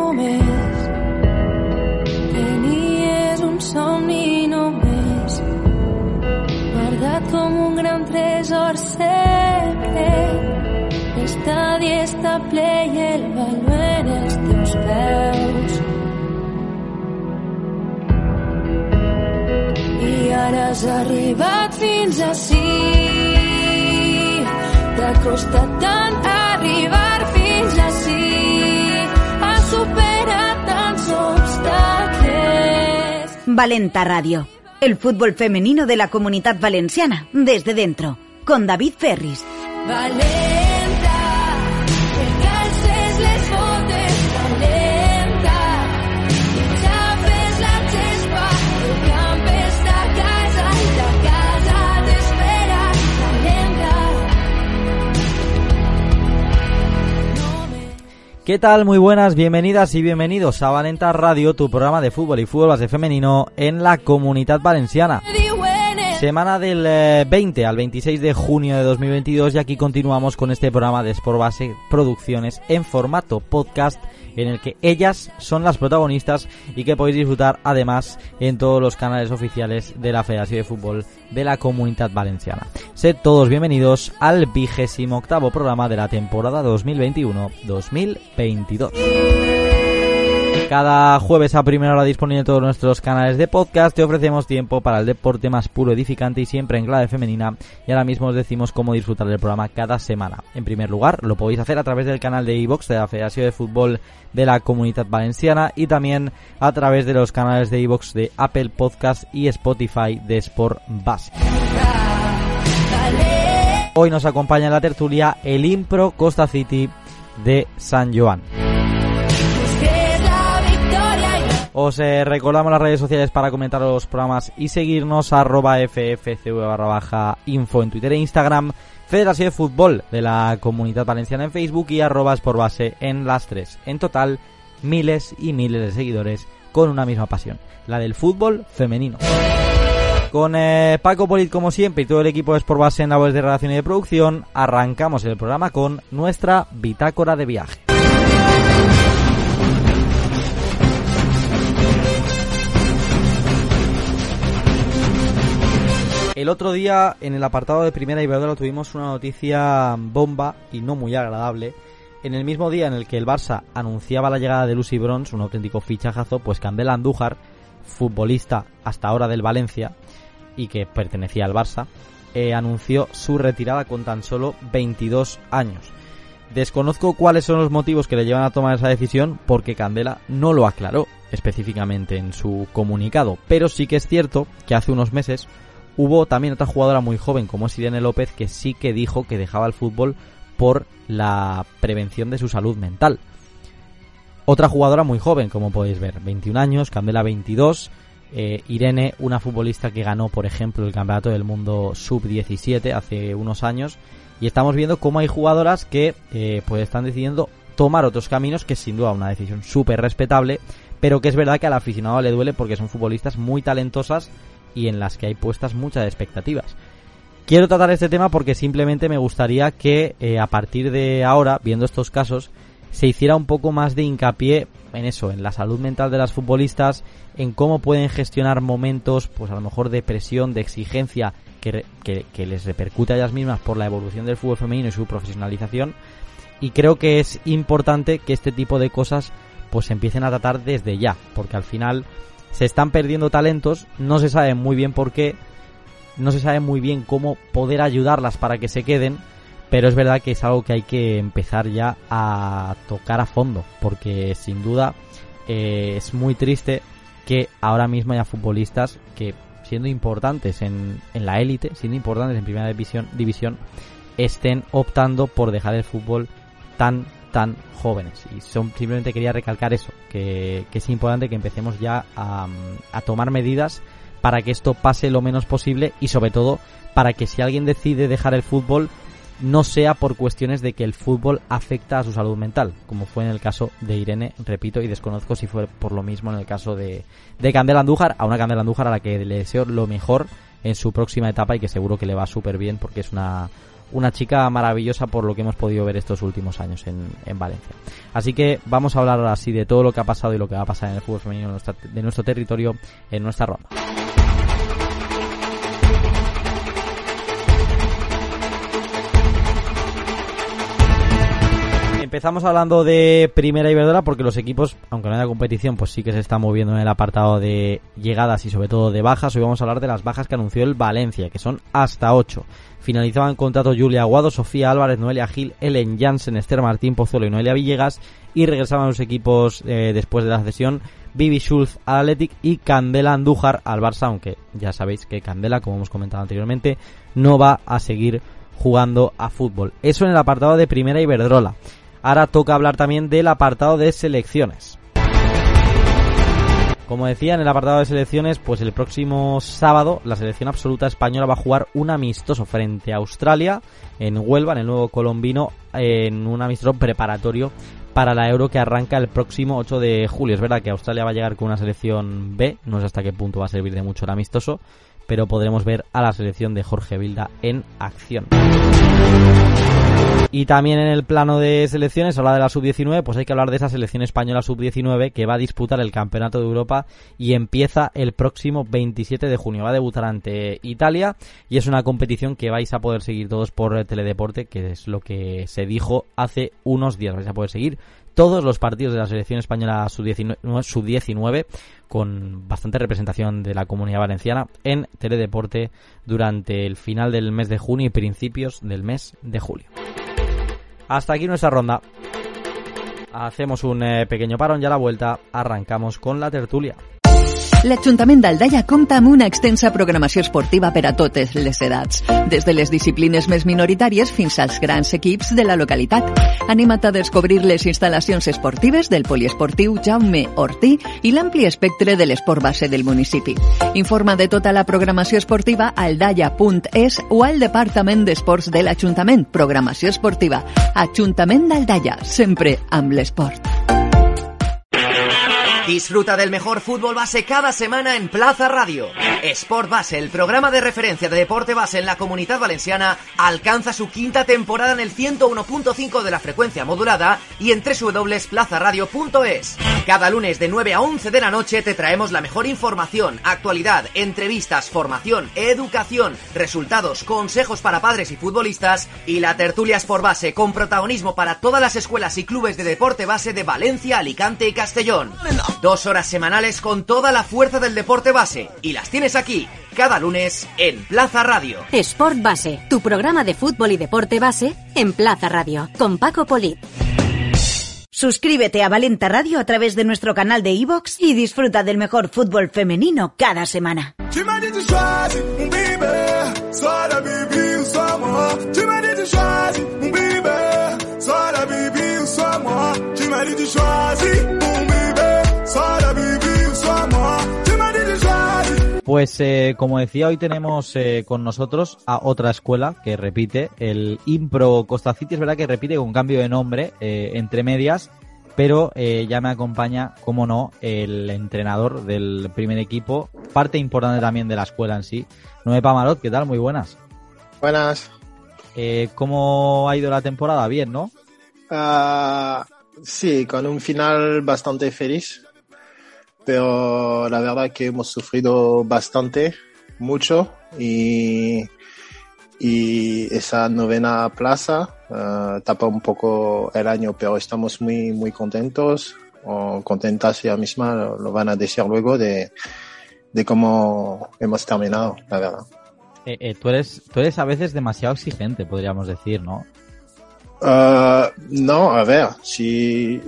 només. Tenies un somni només, guardat com un gran tresor secret. L'estadi està ple i el baló en els teus peus. I ara has arribat fins ací. T'ha costat tant Valenta Radio, el fútbol femenino de la comunidad valenciana, desde dentro, con David Ferris. ¿Qué tal? Muy buenas, bienvenidas y bienvenidos a Valenta Radio, tu programa de fútbol y fútbol base femenino en la comunidad valenciana. Semana del eh, 20 al 26 de junio de 2022 y aquí continuamos con este programa de Sport Base Producciones en formato podcast en el que ellas son las protagonistas y que podéis disfrutar además en todos los canales oficiales de la Federación de Fútbol de la Comunidad Valenciana. Sed todos bienvenidos al vigésimo octavo programa de la temporada 2021-2022. Cada jueves a primera hora disponible en todos nuestros canales de podcast te ofrecemos tiempo para el deporte más puro, edificante y siempre en clave femenina y ahora mismo os decimos cómo disfrutar del programa cada semana. En primer lugar, lo podéis hacer a través del canal de iVox de la Federación de Fútbol de la Comunidad Valenciana y también a través de los canales de iVox de Apple Podcast y Spotify de Sport Base. Hoy nos acompaña en la tertulia el Impro Costa City de San Joan. Os eh, recordamos las redes sociales para comentar los programas y seguirnos arroba ffcv barra baja info en Twitter e Instagram, Federación de Fútbol de la Comunidad Valenciana en Facebook y arroba por base en las tres. En total, miles y miles de seguidores con una misma pasión, la del fútbol femenino. Con eh, Paco Polit como siempre y todo el equipo de Base en la voz de redacción y de producción, arrancamos el programa con nuestra bitácora de viaje. El otro día en el apartado de Primera Iberdrola tuvimos una noticia bomba y no muy agradable. En el mismo día en el que el Barça anunciaba la llegada de Lucy Bronze, un auténtico fichajazo, pues Candela Andújar, futbolista hasta ahora del Valencia y que pertenecía al Barça, eh, anunció su retirada con tan solo 22 años. Desconozco cuáles son los motivos que le llevan a tomar esa decisión porque Candela no lo aclaró específicamente en su comunicado, pero sí que es cierto que hace unos meses hubo también otra jugadora muy joven como es Irene López que sí que dijo que dejaba el fútbol por la prevención de su salud mental. Otra jugadora muy joven, como podéis ver, 21 años, Candela 22, eh, Irene, una futbolista que ganó, por ejemplo, el Campeonato del Mundo Sub-17 hace unos años, y estamos viendo cómo hay jugadoras que eh, pues están decidiendo tomar otros caminos, que es sin duda una decisión súper respetable, pero que es verdad que al aficionado le duele porque son futbolistas muy talentosas y en las que hay puestas muchas expectativas. Quiero tratar este tema porque simplemente me gustaría que eh, a partir de ahora, viendo estos casos, se hiciera un poco más de hincapié en eso, en la salud mental de las futbolistas, en cómo pueden gestionar momentos, pues a lo mejor de presión, de exigencia que, que- que les repercute a ellas mismas por la evolución del fútbol femenino y su profesionalización. Y creo que es importante que este tipo de cosas pues se empiecen a tratar desde ya, porque al final se están perdiendo talentos, no se sabe muy bien por qué, no se sabe muy bien cómo poder ayudarlas para que se queden, pero es verdad que es algo que hay que empezar ya a tocar a fondo, porque sin duda eh, es muy triste que ahora mismo haya futbolistas que siendo importantes en, en la élite, siendo importantes en primera división, división, estén optando por dejar el fútbol tan tan jóvenes. Y son, simplemente quería recalcar eso que, es importante que empecemos ya a, a tomar medidas para que esto pase lo menos posible y sobre todo para que si alguien decide dejar el fútbol no sea por cuestiones de que el fútbol afecta a su salud mental, como fue en el caso de Irene, repito, y desconozco si fue por lo mismo en el caso de, de Candela Andújar, a una Candela Andújar a la que le deseo lo mejor en su próxima etapa y que seguro que le va súper bien porque es una, una chica maravillosa por lo que hemos podido ver estos últimos años en, en Valencia. Así que vamos a hablar ahora sí de todo lo que ha pasado y lo que va a pasar en el fútbol femenino de nuestro territorio en nuestra ronda. Empezamos hablando de Primera Iberdrola porque los equipos, aunque no haya competición, pues sí que se están moviendo en el apartado de llegadas y sobre todo de bajas. Hoy vamos a hablar de las bajas que anunció el Valencia, que son hasta 8. Finalizaban contrato Julia Aguado, Sofía Álvarez, Noelia Gil, Ellen Jansen, Esther Martín Pozuelo y Noelia Villegas. Y regresaban los equipos eh, después de la cesión Vivi Schulz al Athletic y Candela Andújar al Barça, aunque ya sabéis que Candela, como hemos comentado anteriormente, no va a seguir jugando a fútbol. Eso en el apartado de Primera Iberdrola. Ahora toca hablar también del apartado de selecciones. Como decía, en el apartado de selecciones, pues el próximo sábado la selección absoluta española va a jugar un amistoso frente a Australia en Huelva, en el nuevo colombino, en un amistoso preparatorio para la Euro que arranca el próximo 8 de julio. Es verdad que Australia va a llegar con una selección B, no sé hasta qué punto va a servir de mucho el amistoso, pero podremos ver a la selección de Jorge Vilda en acción. Y también en el plano de selecciones, habla de la sub-19, pues hay que hablar de esa selección española sub-19 que va a disputar el Campeonato de Europa y empieza el próximo 27 de junio. Va a debutar ante Italia y es una competición que vais a poder seguir todos por Teledeporte, que es lo que se dijo hace unos días. Vais a poder seguir todos los partidos de la selección española sub-19 con bastante representación de la comunidad valenciana en Teledeporte durante el final del mes de junio y principios del mes de julio. Hasta aquí nuestra ronda. Hacemos un eh, pequeño parón y a la vuelta arrancamos con la tertulia. L'Ajuntament d'Aldaia compta amb una extensa programació esportiva per a totes les edats, des de les disciplines més minoritàries fins als grans equips de la localitat. Anima't a descobrir les instal·lacions esportives del poliesportiu Jaume Ortí i l'ampli espectre de l'esport base del municipi. Informa de tota la programació esportiva a aldaia.es o al Departament d'Esports de l'Ajuntament. Programació esportiva. Ajuntament d'Aldaia, sempre amb l'esport. Disfruta del mejor fútbol base cada semana en Plaza Radio. Sport Base, el programa de referencia de deporte base en la comunidad valenciana, alcanza su quinta temporada en el 101.5 de la frecuencia modulada y en www.plazaradio.es. Cada lunes de 9 a 11 de la noche te traemos la mejor información, actualidad, entrevistas, formación, educación, resultados, consejos para padres y futbolistas y la tertulia Sport Base con protagonismo para todas las escuelas y clubes de deporte base de Valencia, Alicante y Castellón. Dos horas semanales con toda la fuerza del deporte base. Y las tienes aquí, cada lunes, en Plaza Radio. Sport Base, tu programa de fútbol y deporte base en Plaza Radio, con Paco Polit. Suscríbete a Valenta Radio a través de nuestro canal de iVoox y disfruta del mejor fútbol femenino cada semana. Pues eh, como decía, hoy tenemos eh, con nosotros a otra escuela que repite, el Impro Costa City. Es verdad que repite con cambio de nombre eh, entre medias, pero ya me acompaña, como no, el entrenador del primer equipo, parte importante también de la escuela en sí. Noé Pamarot, ¿qué tal? Muy buenas. Buenas. ¿Cómo ha ido la temporada? Bien, ¿no? Ah, sí, con un final bastante feliz pero la verdad que hemos sufrido bastante, mucho, y, y esa novena plaza uh, tapa un poco el año, pero estamos muy, muy contentos, o contentas ya misma, lo, lo, van a decir luego de, de cómo hemos terminado, la verdad. Eh, eh, tú, eres, tú eres a veces demasiado exigente, podríamos decir, ¿no? Uh, no, a ver, si,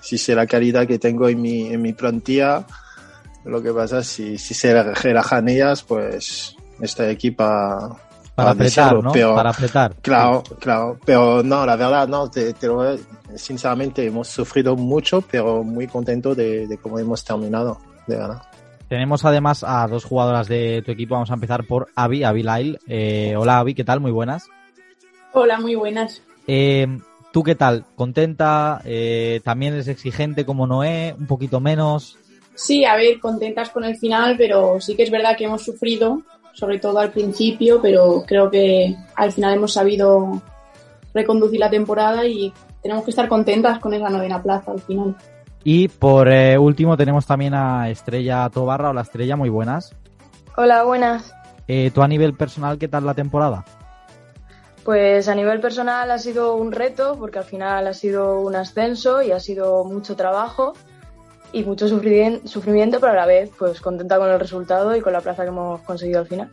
si sé la calidad que tengo en mi, en mi plantilla, lo que pasa es si, si se relajan ellas, pues esta equipa para apretar, ¿no? para apretar. Claro, claro, pero no, la verdad, no, te, te lo, sinceramente hemos sufrido mucho, pero muy contento de, de cómo hemos terminado, de verdad. Tenemos además a dos jugadoras de tu equipo. Vamos a empezar por Avi, Avi Lyle. Eh, hola Avi, ¿qué tal? Muy buenas. Hola, muy buenas. Eh, ¿Tú qué tal? ¿Contenta? Eh, ¿También es exigente como Noé? ¿Un poquito menos? Sí, a ver, contentas con el final, pero sí que es verdad que hemos sufrido sobre todo al principio, pero creo que al final hemos sabido reconducir la temporada y tenemos que estar contentas con esa novena plaza al final. Y por eh, último tenemos también a Estrella Tobarra. Hola Estrella, muy buenas. Hola, buenas. Eh, ¿Tú a nivel personal qué tal la temporada? Pues a nivel personal ha sido un reto porque al final ha sido un ascenso y ha sido mucho trabajo y mucho sufrimiento, pero a la vez pues contenta con el resultado y con la plaza que hemos conseguido al final.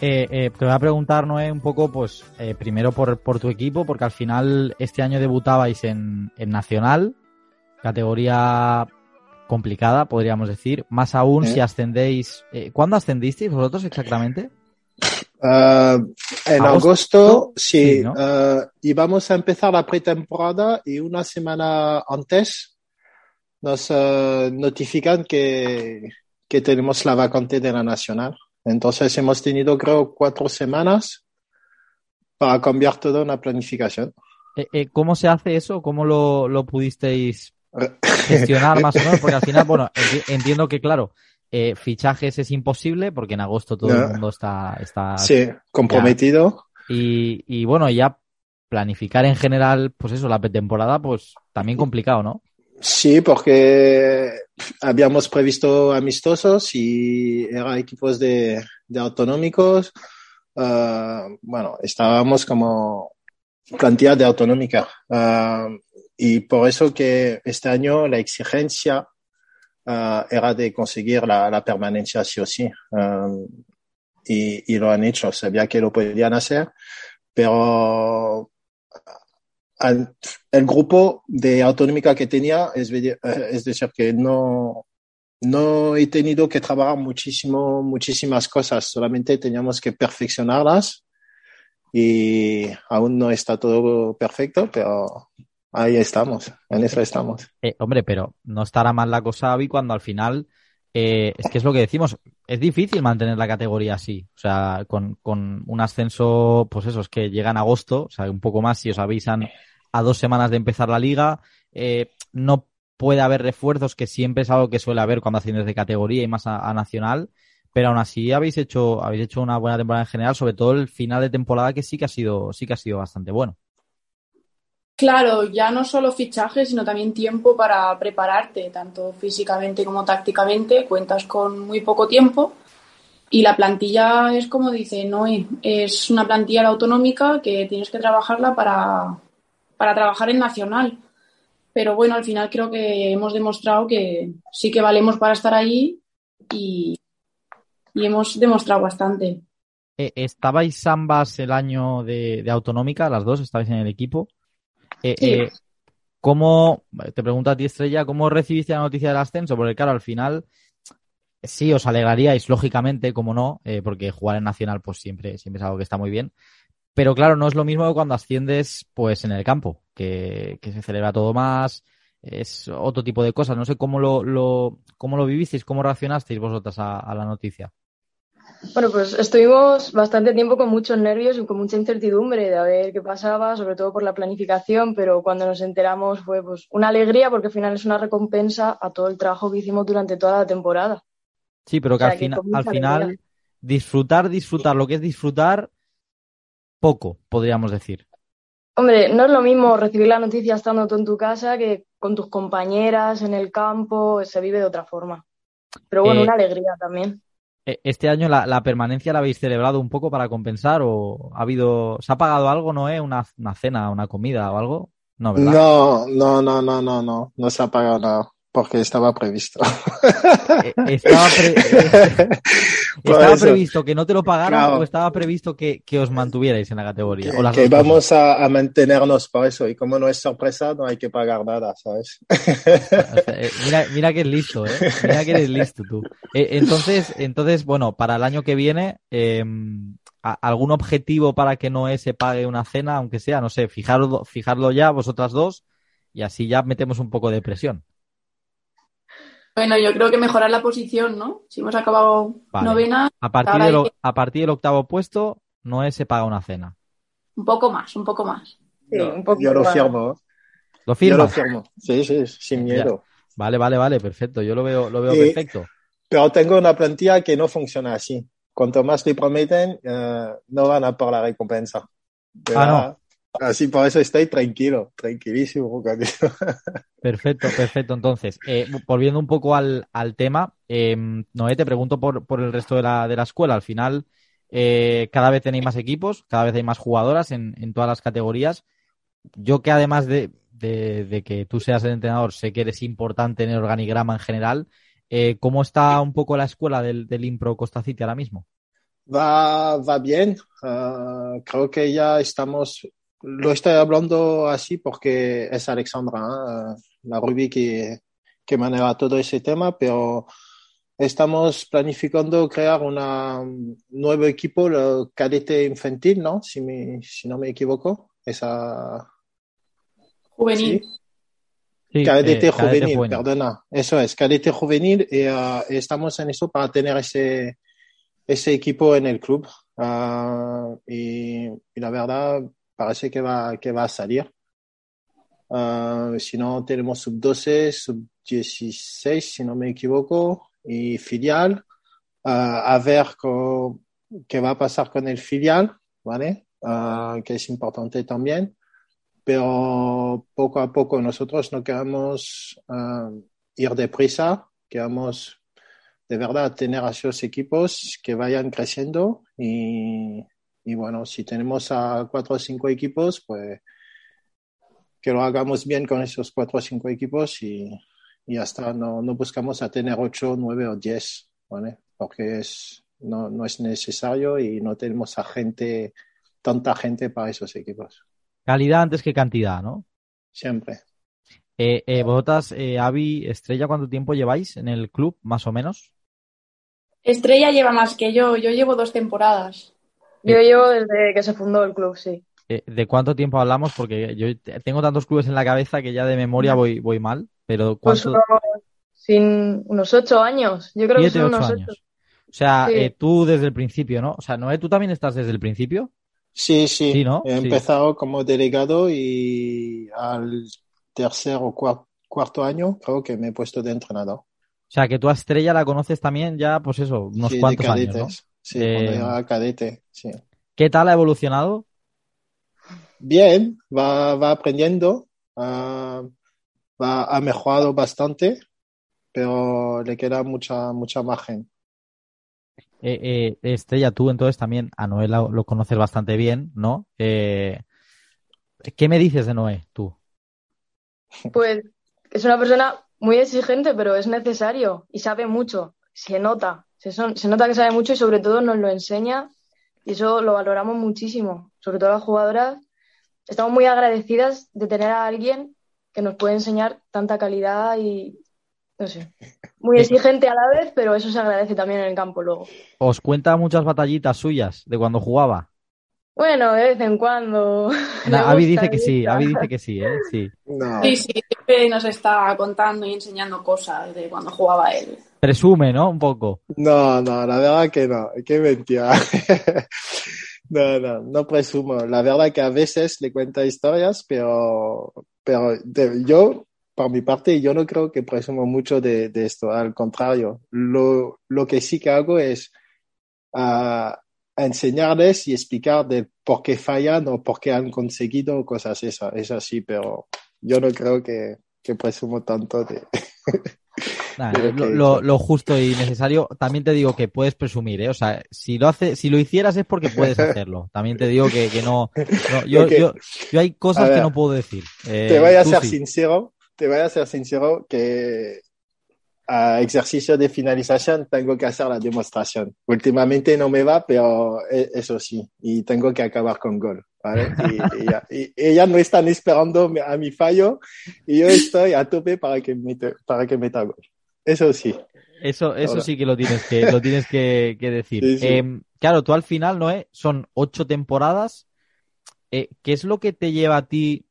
Eh, eh, te voy a preguntar, Noé, un poco, pues, eh, primero por, por, tu equipo, porque al final este año debutabais en, en Nacional, categoría complicada, podríamos decir, más aún si ascendéis. ¿Cuándo ascendisteis vosotros exactamente? Uh, en agosto, sí, uh, íbamos a empezar la pretemporada y una semana antes nos uh, notifican que, que tenemos la vacante de la nacional. Entonces hemos tenido, creo, cuatro semanas para cambiar toda una planificación. Eh, eh, ¿Cómo se hace eso? ¿Cómo lo, lo pudisteis gestionar más o menos? Porque al final, bueno, entiendo que, claro, eh, fichajes es imposible porque en agosto todo el mundo está, está sí, comprometido. Y, y bueno, ya planificar en general, pues eso, la pretemporada, pues también complicado, ¿no? Sí, porque habíamos previsto amistosos y eran equipos de, de autonómicos. Uh, bueno, estábamos como cantidad de autonómica. Uh, y por eso que este año la exigencia uh, era de conseguir la, la, permanencia sí o sí. Y, y, lo han hecho. Sabía que lo podían hacer, pero el grupo de autonómica que tenía, es, eh, es decir, que no, no he tenido que trabajar muchísimo, muchísimas cosas, solamente teníamos que perfeccionarlas y aún no está todo perfecto, pero ahí estamos, en eso estamos. Eh, hombre, pero no estará mal la cosa, Avi, cuando al final, eh, es que es lo que decimos, es difícil mantener la categoría así, o sea, con, con un ascenso, pues eso, es que llega en agosto, o sea, un poco más si os avisan a dos semanas de empezar la liga. Eh, no puede haber refuerzos, que siempre es algo que suele haber cuando asciendes de categoría y más a, nacional. Pero aún así habéis hecho, habéis hecho una buena temporada en general, sobre todo el final de temporada que sí que ha sido, sí que ha sido bastante bueno. Claro, ya no solo fichajes, sino también tiempo para prepararte, tanto físicamente como tácticamente. Cuentas con muy poco tiempo y la plantilla es como dice Noé, es una plantilla autonómica que tienes que trabajarla para, para trabajar en Nacional. Pero bueno, al final creo que hemos demostrado que sí que valemos para estar ahí y, hemos demostrado bastante. Eh, ¿Estabais ambas el año de, autonómica, las dos? ¿Estabais en el equipo? Eh, eh, ¿Cómo, te pregunto a ti Estrella, cómo recibiste la noticia del ascenso? Porque claro, al final sí os alegraríais, lógicamente, como no, porque jugar en Nacional pues siempre, siempre es algo que está muy bien. Pero claro, no es lo mismo que cuando asciendes pues en el campo, que, se celebra todo más, es otro tipo de cosas. No sé cómo lo, lo, cómo lo vivisteis, cómo reaccionasteis vosotras a, la noticia. Bueno, pues estuvimos bastante tiempo con muchos nervios y con mucha incertidumbre de a ver qué pasaba, sobre todo por la planificación, pero cuando nos enteramos fue pues una alegría porque al final es una recompensa a todo el trabajo que hicimos durante toda la temporada. Sí, pero que, al, al final disfrutar, disfrutar, lo que es disfrutar poco, podríamos decir. Hombre, no es lo mismo recibir la noticia estando tú en tu casa que con tus compañeras en el campo, se vive de otra forma. Pero bueno, eh, una alegría también. Eh, ¿Este año la, permanencia la habéis celebrado un poco para compensar o ha habido, se ha pagado algo, no eh? Una, una cena, una comida o algo? No, No, no, no, no, no, no, no se ha pagado nada porque estaba previsto. Eh, estaba, previsto que no te lo pagaran o estaba previsto que, os mantuvierais en la categoría. Que, vamos a, mantenernos por eso y como no es sorpresa no hay que pagar nada, ¿sabes? Eh, mira, mira que es listo, ¿eh? Mira que eres listo tú. Eh, entonces, entonces, bueno, para el año que viene, em, ¿algún objetivo para que no se pague una cena, aunque sea, no sé, fijarlo, fijarlo ya vosotras dos y así ya metemos un poco de presión? Bueno, yo creo que mejorar la posición, ¿no? Si hemos acabado novena. A partir, del, a partir del octavo puesto, no se paga una cena. Un poco más, un poco más. Sí, un poco yo lo firmo. ¿Lo firmo? Yo lo firmo. Sí, sí, sin miedo. Vale, vale, vale, perfecto. Yo lo veo, lo veo perfecto. Pero tengo una plantilla que no funciona así. cuanto más le prometen, eh, no van a por la recompensa. Ah, no. Así por eso estoy tranquilo, tranquilísimo. Perfecto, perfecto. Entonces, eh, volviendo un poco al, al tema, eh, Noé, te pregunto por, por el resto de la, de la escuela. Al final, eh, cada vez tenéis más equipos, cada vez hay más jugadoras en, en todas las categorías. Yo que además de, de, de, que tú seas el entrenador, sé que eres importante en el organigrama en general. Eh, ¿Cómo está un poco la escuela del, del Impro Costa City ahora mismo? Va, va bien. Uh, creo que ya estamos lo estoy hablando así porque es Alexandra, ¿eh? la Ruby que, que maneja todo ese tema, pero estamos planificando crear un nuevo equipo, el cadete infantil, ¿no? Si, me, si no me equivoco. Esa... Juvenil. ¿Sí? Sí, cadete, eh, juvenil, perdona. Eso es, cadete juvenil y uh, estamos en eso para tener ese, ese equipo en el club. Uh, y, y la verdad, parece que va, que va a salir. Uh, si no, tenemos sub-12, sub-16, si no me equivoco, y filial. Uh, a ver qué va a pasar con el filial, ¿vale? Uh, que es importante también. Pero poco a poco nosotros no queremos ir deprisa, queremos de verdad tener a esos equipos que vayan creciendo y, y bueno, si tenemos a cuatro o cinco equipos, pues que lo hagamos bien con esos cuatro o cinco equipos y, y hasta no, no buscamos a tener ocho, nueve o diez, ¿vale? Porque es, no, no es necesario y no tenemos a gente, tanta gente para esos equipos. Calidad antes que cantidad, ¿no? Siempre. Eh, eh, vosotras, eh, Avi, Estrella, ¿cuánto tiempo lleváis en el club, más o menos? Estrella lleva más que yo, yo llevo dos temporadas. Yo llevo desde que se fundó el club, sí. Eh, ¿De cuánto tiempo hablamos? Porque yo tengo tantos clubes en la cabeza que ya de memoria voy, voy mal, pero Pues ¿cuánto? unos, sin, unos ocho años. Yo creo que son ocho unos años. ocho. O sea, Sí. eh, tú desde el principio, ¿no? O sea, Noé, ¿tú también estás desde el principio? Sí, sí. Sí, ¿no? He Sí. empezado como delegado y al tercer o cuar- cuarto año creo que me he puesto de entrenador. O sea, que tú a Estrella la conoces también ya, pues eso, unos cuantos años, ¿no? Sí, Eh, cuando era cadete, sí. ¿Qué tal ha evolucionado? Bien, va, va aprendiendo, va, ha mejorado bastante, pero le queda mucha, mucha margen. Eh, eh, Estrella, tú entonces también a Noé lo, lo conoces bastante bien, ¿no? Eh, ¿qué me dices de Noé, tú? Pues es una persona muy exigente, pero es necesario y sabe mucho. Se nota, se, son- se nota que sabe mucho y sobre todo nos lo enseña y eso lo valoramos muchísimo. Sobre todo las jugadoras, estamos muy agradecidas de tener a alguien que nos puede enseñar tanta calidad y, no sé, muy exigente a la vez, pero eso se agradece también en el campo luego. ¿Os cuenta muchas batallitas suyas de cuando jugaba? Bueno, de vez en cuando. Avi gusta, dice que sí. Avi dice que sí, ¿eh? Sí. No, Sí, sí, siempre nos está contando y enseñando cosas de cuando jugaba él. Presume, ¿no? Un poco. no, no, la verdad que no, qué mentira. No, no, no presumo. La verdad que a veces le cuenta historias, pero, pero de- yo, por mi parte, yo no creo que presumo mucho de, de esto. Al contrario, lo, lo que sí que hago es ah, enseñarles y explicar de por qué fallan o por qué han conseguido cosas esas, es así, pero yo no creo que, que presumo tanto de... Lo, que- lo- lo justo y necesario. También te digo que puedes presumir, ¿eh? O sea, si lo hace, si lo hicieras es porque puedes hacerlo. También te digo que, que no, no, yo, yo, yo hay cosas que no puedo decir. Eh, Te voy a tú ser sí. sincero, te voy a ser sincero que a ejercicio de finalización tengo que hacer la demostración. Últimamente no me va, pero e- eso sí, y tengo que acabar con gol, ¿vale? Y, y ya- y no están esperando a mi fallo y yo estoy a tope para que meta, para que meta gol. Eso sí. Eso, eso Ahora. sí que lo tienes que, lo tienes que, que decir. Sí, sí. Eh, claro, tú al final, Noé, son ocho temporadas. Eh, ¿qué es lo que te lleva a ti,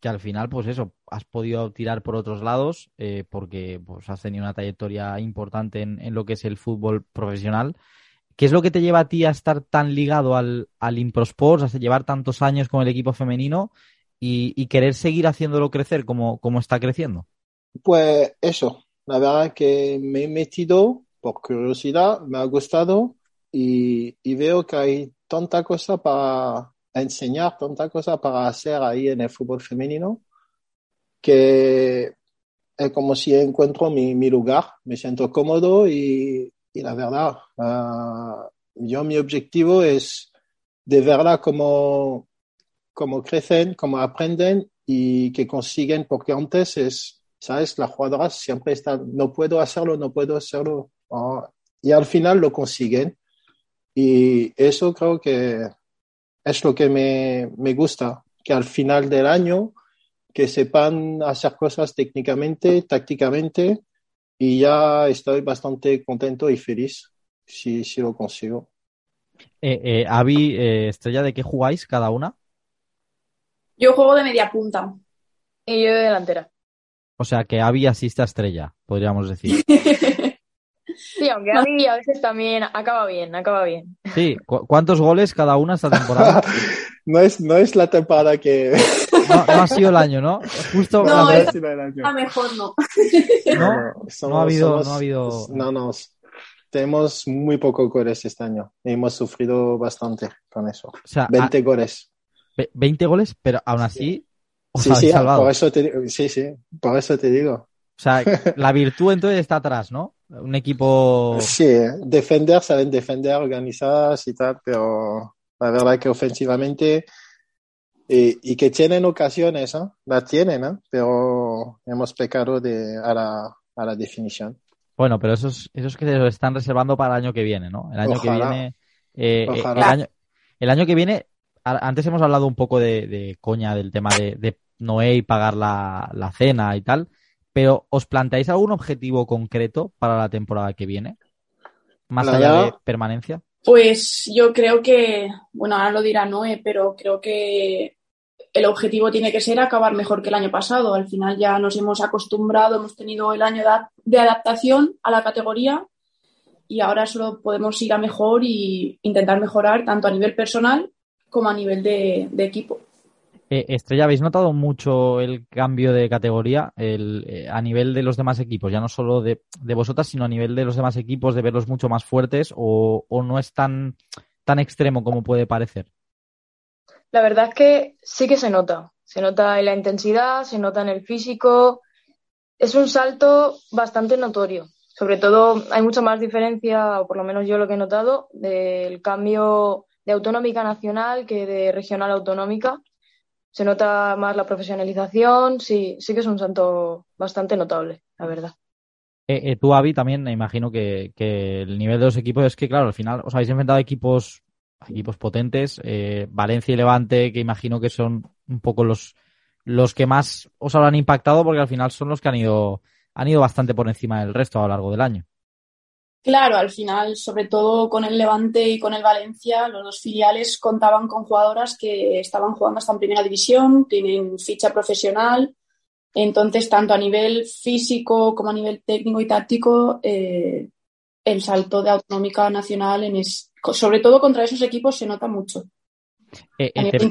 que al final, pues eso, has podido tirar por otros lados, eh, porque pues has tenido una trayectoria importante en, en lo que es el fútbol profesional? ¿Qué es lo que te lleva a ti a estar tan ligado al, al ImproSports, a llevar tantos años con el equipo femenino y, y querer seguir haciéndolo crecer como, como está creciendo? Pues eso, la verdad que me he metido por curiosidad, me ha gustado y, y veo que hay tanta cosa para enseñar, tanta cosa para hacer ahí en el fútbol femenino, que es como si encuentro mi, mi lugar, me siento cómodo y, y la verdad, uh, yo mi objetivo es de verla como, como crecen, como aprenden y que consiguen, porque antes es, ¿sabes? Las jugadoras siempre están, no puedo hacerlo, no puedo hacerlo. Uh, y al final lo consiguen. Y eso creo que es lo que me, me gusta, que al final del año que sepan hacer cosas técnicamente, tácticamente, y ya estoy bastante contento y feliz si, si lo consigo. Eh, eh, Avi, eh, Estrella, ¿de qué jugáis cada una? Yo juego de media punta. Y yo de delantera. O sea que Avi asiste a Estrella, podríamos decir. sí, aunque Avi a veces también acaba bien, acaba bien. Sí, ¿Cu ¿cuántos goles cada una esta temporada? no, es, no es la temporada que... No, no, ha sido el año, ¿no? Justo no, la... es, a mejor no. No, somos, no ha habido, somos, no ha habido. No, no. Tenemos muy pocos goles este año. Hemos sufrido bastante con eso. O sea, 20 a... goles. 20 goles, pero aún así. Sí, os sí, sí, salvado. por eso te, sí, sí, por eso te digo. O sea, la virtud entonces está atrás, ¿no? Un equipo. Sí, defender, saben defender, organizadas y tal, pero la verdad que ofensivamente y, y, que tienen ocasiones, ¿eh? la tienen, ¿eh? pero hemos pecado de, a, la, a la definición. Bueno, pero esos, esos que se lo están reservando para el año que viene, ¿no? El año Ojalá. que viene. Eh, Ojalá. el, año, el año que viene, antes hemos hablado un poco de, de coña del tema de, de Noé y pagar la, la, cena y tal, pero ¿os planteáis algún objetivo concreto para la temporada que viene? Más La allá de permanencia. Pues yo creo que, bueno, ahora lo dirá Noé, pero creo que el objetivo tiene que ser acabar mejor que el año pasado. Al final ya nos hemos acostumbrado, hemos tenido el año de ad- de adaptación a la categoría y ahora solo podemos ir a mejor y intentar mejorar tanto a nivel personal como a nivel de, equipo. Eh, Estrella, ¿habéis notado mucho el cambio de categoría eh, a nivel de los demás equipos? Ya no solo de, de, vosotras, sino a nivel de los demás equipos, de verlos mucho más fuertes o, o no es tan, tan extremo como puede parecer? La verdad es que sí que se nota. Se nota en la intensidad, se nota en el físico. Es un salto bastante notorio. Sobre todo hay mucha más diferencia, o por lo menos yo lo que he notado, del cambio de autonómica nacional que de regional autonómica. Se nota más la profesionalización, sí, sí que es un salto bastante notable, la verdad. Eh, eh, tú, Avi, también me imagino que, que, el nivel de los equipos es que, claro, al final os habéis enfrentado a equipos, equipos potentes, eh, Valencia y Levante, que imagino que son un poco los, los que más os habrán impactado, porque al final son los que han ido, han ido bastante por encima del resto a lo largo del año. Claro, al final, sobre todo con el Levante y con el Valencia, los dos filiales contaban con jugadoras que estaban jugando hasta en primera división, tienen ficha profesional. Entonces, tanto a nivel físico como a nivel técnico y táctico, eh, el salto de autonómica nacional, en es, sobre todo contra esos equipos, se nota mucho. Eh, te,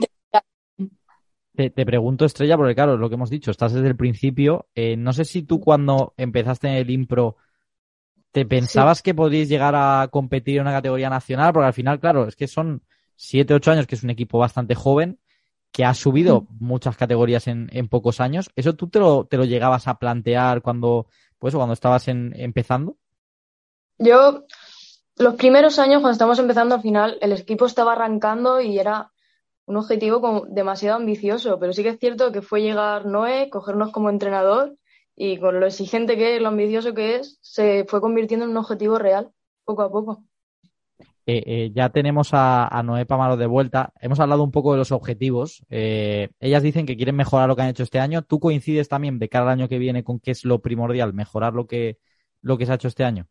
te, te, pregunto, Estrella, porque claro, lo que hemos dicho, estás desde el principio. Eh, no sé si tú cuando empezaste en el Impro ¿Te pensabas sí. que podríais llegar a competir en una categoría nacional? Porque al final, claro, es que son 7, 8 años, que es un equipo bastante joven, que ha subido muchas categorías en, en, pocos años. ¿Eso tú te lo, te lo llegabas a plantear cuando, pues, cuando estabas en, empezando? Yo, los primeros años, cuando estábamos empezando, al final, el equipo estaba arrancando y era un objetivo como demasiado ambicioso, pero sí que es cierto que fue llegar Noé, cogernos como entrenador y con lo exigente que es, lo ambicioso que es, se fue convirtiendo en un objetivo real, poco a poco. Eh, eh, ya tenemos a, a, Noé Pamaro de vuelta. Hemos hablado un poco de los objetivos. Eh, ellas dicen que quieren mejorar lo que han hecho este año. ¿Tú coincides también de cara al año que viene con qué es lo primordial, mejorar lo que, lo que se ha hecho este año?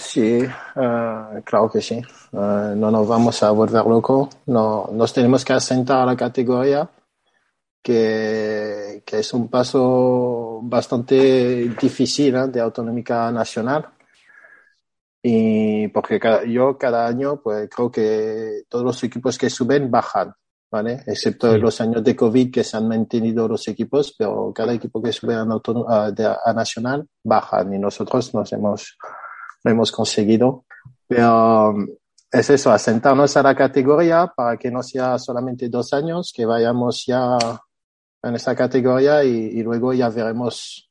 Sí, uh, claro que sí. Uh, no nos vamos a volver locos. No, nos tenemos que asentar a la categoría que, que es un paso bastante difícil ¿eh? de autonómica nacional. Y porque cada, yo cada año, pues creo que todos los equipos que suben bajan, ¿vale? Excepto sí. los años de COVID que se han mantenido los equipos, pero cada equipo que sube a, a, a nacional bajan y nosotros nos hemos, lo hemos conseguido. Pero es eso, asentarnos a la categoría para que no sea solamente dos años, que vayamos ya en esa categoría y, luego ya veremos,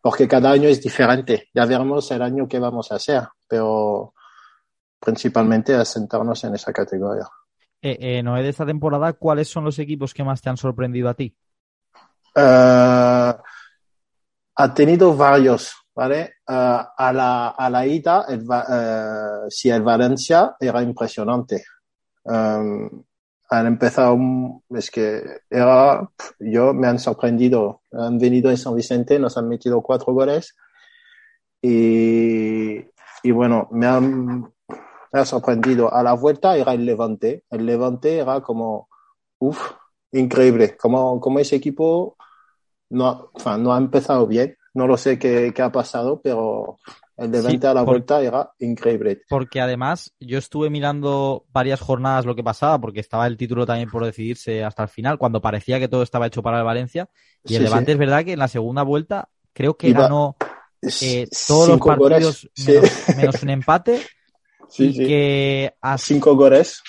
porque cada año es diferente, ya veremos el año que vamos a hacer, pero principalmente asentarnos en esa categoría. Eh, eh, Noé, de esta temporada, ¿cuáles son los equipos que más te han sorprendido a ti? Eh, ha tenido varios, ¿vale? Uh, a, la, a la ida, el, uh, si el Valencia era impresionante. Um, han empezado, es que era, yo me han sorprendido. Han venido en San Vicente, nos han metido cuatro goles y, y bueno, me han, me ha sorprendido. A la vuelta era el Levante. El Levante era como, uff, increíble. Como, como ese equipo no, no ha empezado bien. No lo sé qué, qué ha pasado, pero el Levante a la vuelta era increíble. Porque además yo estuve mirando varias jornadas lo que pasaba, porque estaba el título también por decidirse hasta el final, cuando parecía que todo estaba hecho para el Valencia. Y el Levante es verdad que en la segunda vuelta creo que ganó eh, todos los partidos menos, un empate. y que a cinco goles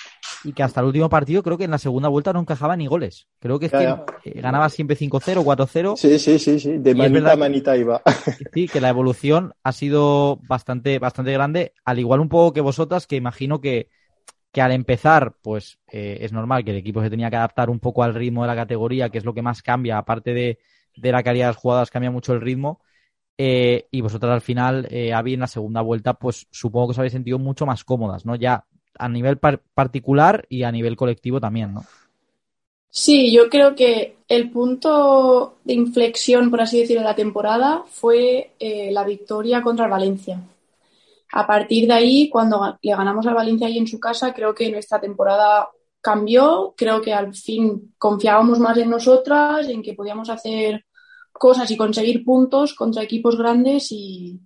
y que hasta el último partido creo que en la segunda vuelta no encajaba ni goles. Creo que es que eh, ganaba siempre 5-0, 4-0. Sí, sí, sí, sí, de manita a manita iba. Sí, que la evolución ha sido bastante, bastante grande, al igual un poco que vosotras, que imagino que, que al empezar, pues eh, es normal que el equipo se tenía que adaptar un poco al ritmo de la categoría, que es lo que más cambia, aparte de, de la calidad de las jugadas, cambia mucho el ritmo. Eh, y vosotras al final, eh, en la segunda vuelta, pues supongo que os habéis sentido mucho más cómodas, ¿no? Ya a nivel particular y a nivel colectivo también, ¿no? Sí, yo creo que el punto de inflexión, por así decirlo, de la temporada fue eh, la victoria contra Valencia. A partir de ahí, cuando le ganamos al Valencia ahí en su casa, creo que nuestra temporada cambió. Creo que al fin confiábamos más en nosotras, en que podíamos hacer cosas y conseguir puntos contra equipos grandes y,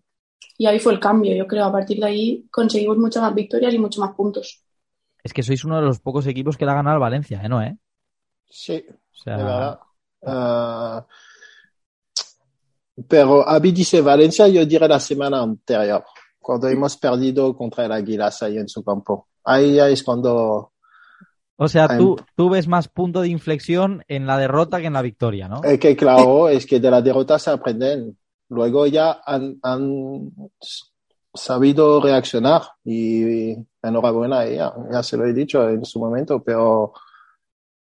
y ahí fue el cambio, yo creo. A partir de ahí conseguimos muchas más victorias y muchos más puntos. Es que sois uno de los pocos equipos que le ha ganado al Valencia, ¿eh? ¿No, eh? Sí, uh, pero Avi dice Valencia, yo diré la semana anterior, cuando hemos perdido contra el Águilas ahí en su campo. Ahí es cuando... O sea, tú, tú ves más punto de inflexión en la derrota que en la victoria, ¿no? Es que claro, es que de la derrota se aprenden luego ya han, sabido reaccionar y enhorabuena a ella, ya se lo he dicho en su momento, pero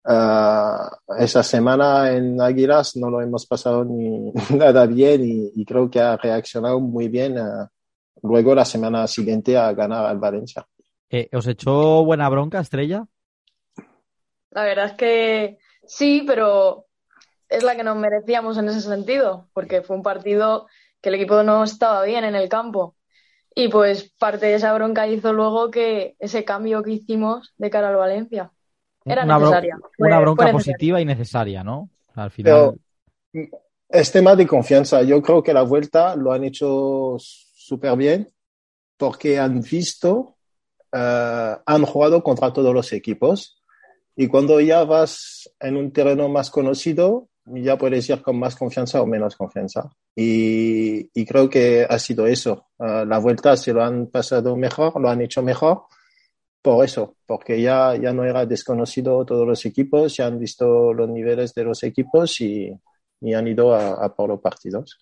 eh, esa semana en Águilas no lo hemos pasado ni nada bien y, creo que ha reaccionado muy bien eh, luego la semana siguiente a ganar al Valencia. Eh, ¿Os echó buena bronca, Estrella? La verdad es que sí, pero es la que nos merecíamos en ese sentido, porque fue un partido que el equipo no estaba bien en el campo. Y pues parte de esa bronca hizo luego que ese cambio que hicimos de cara al Valencia era necesaria. una bronca positiva y necesaria, ¿no? Al final. es tema de confianza. Yo creo que la vuelta lo han hecho súper bien porque han visto, eh, han jugado contra todos los equipos. Y cuando ya vas en un terreno más conocido, ya puedes ir con más confianza o menos confianza. Y, creo que ha sido eso. Uh, la vuelta se lo han pasado mejor, lo han hecho mejor por eso, porque ya, ya no era desconocido todos los equipos, ya han visto los niveles de los equipos y, y han ido a, a, por los partidos.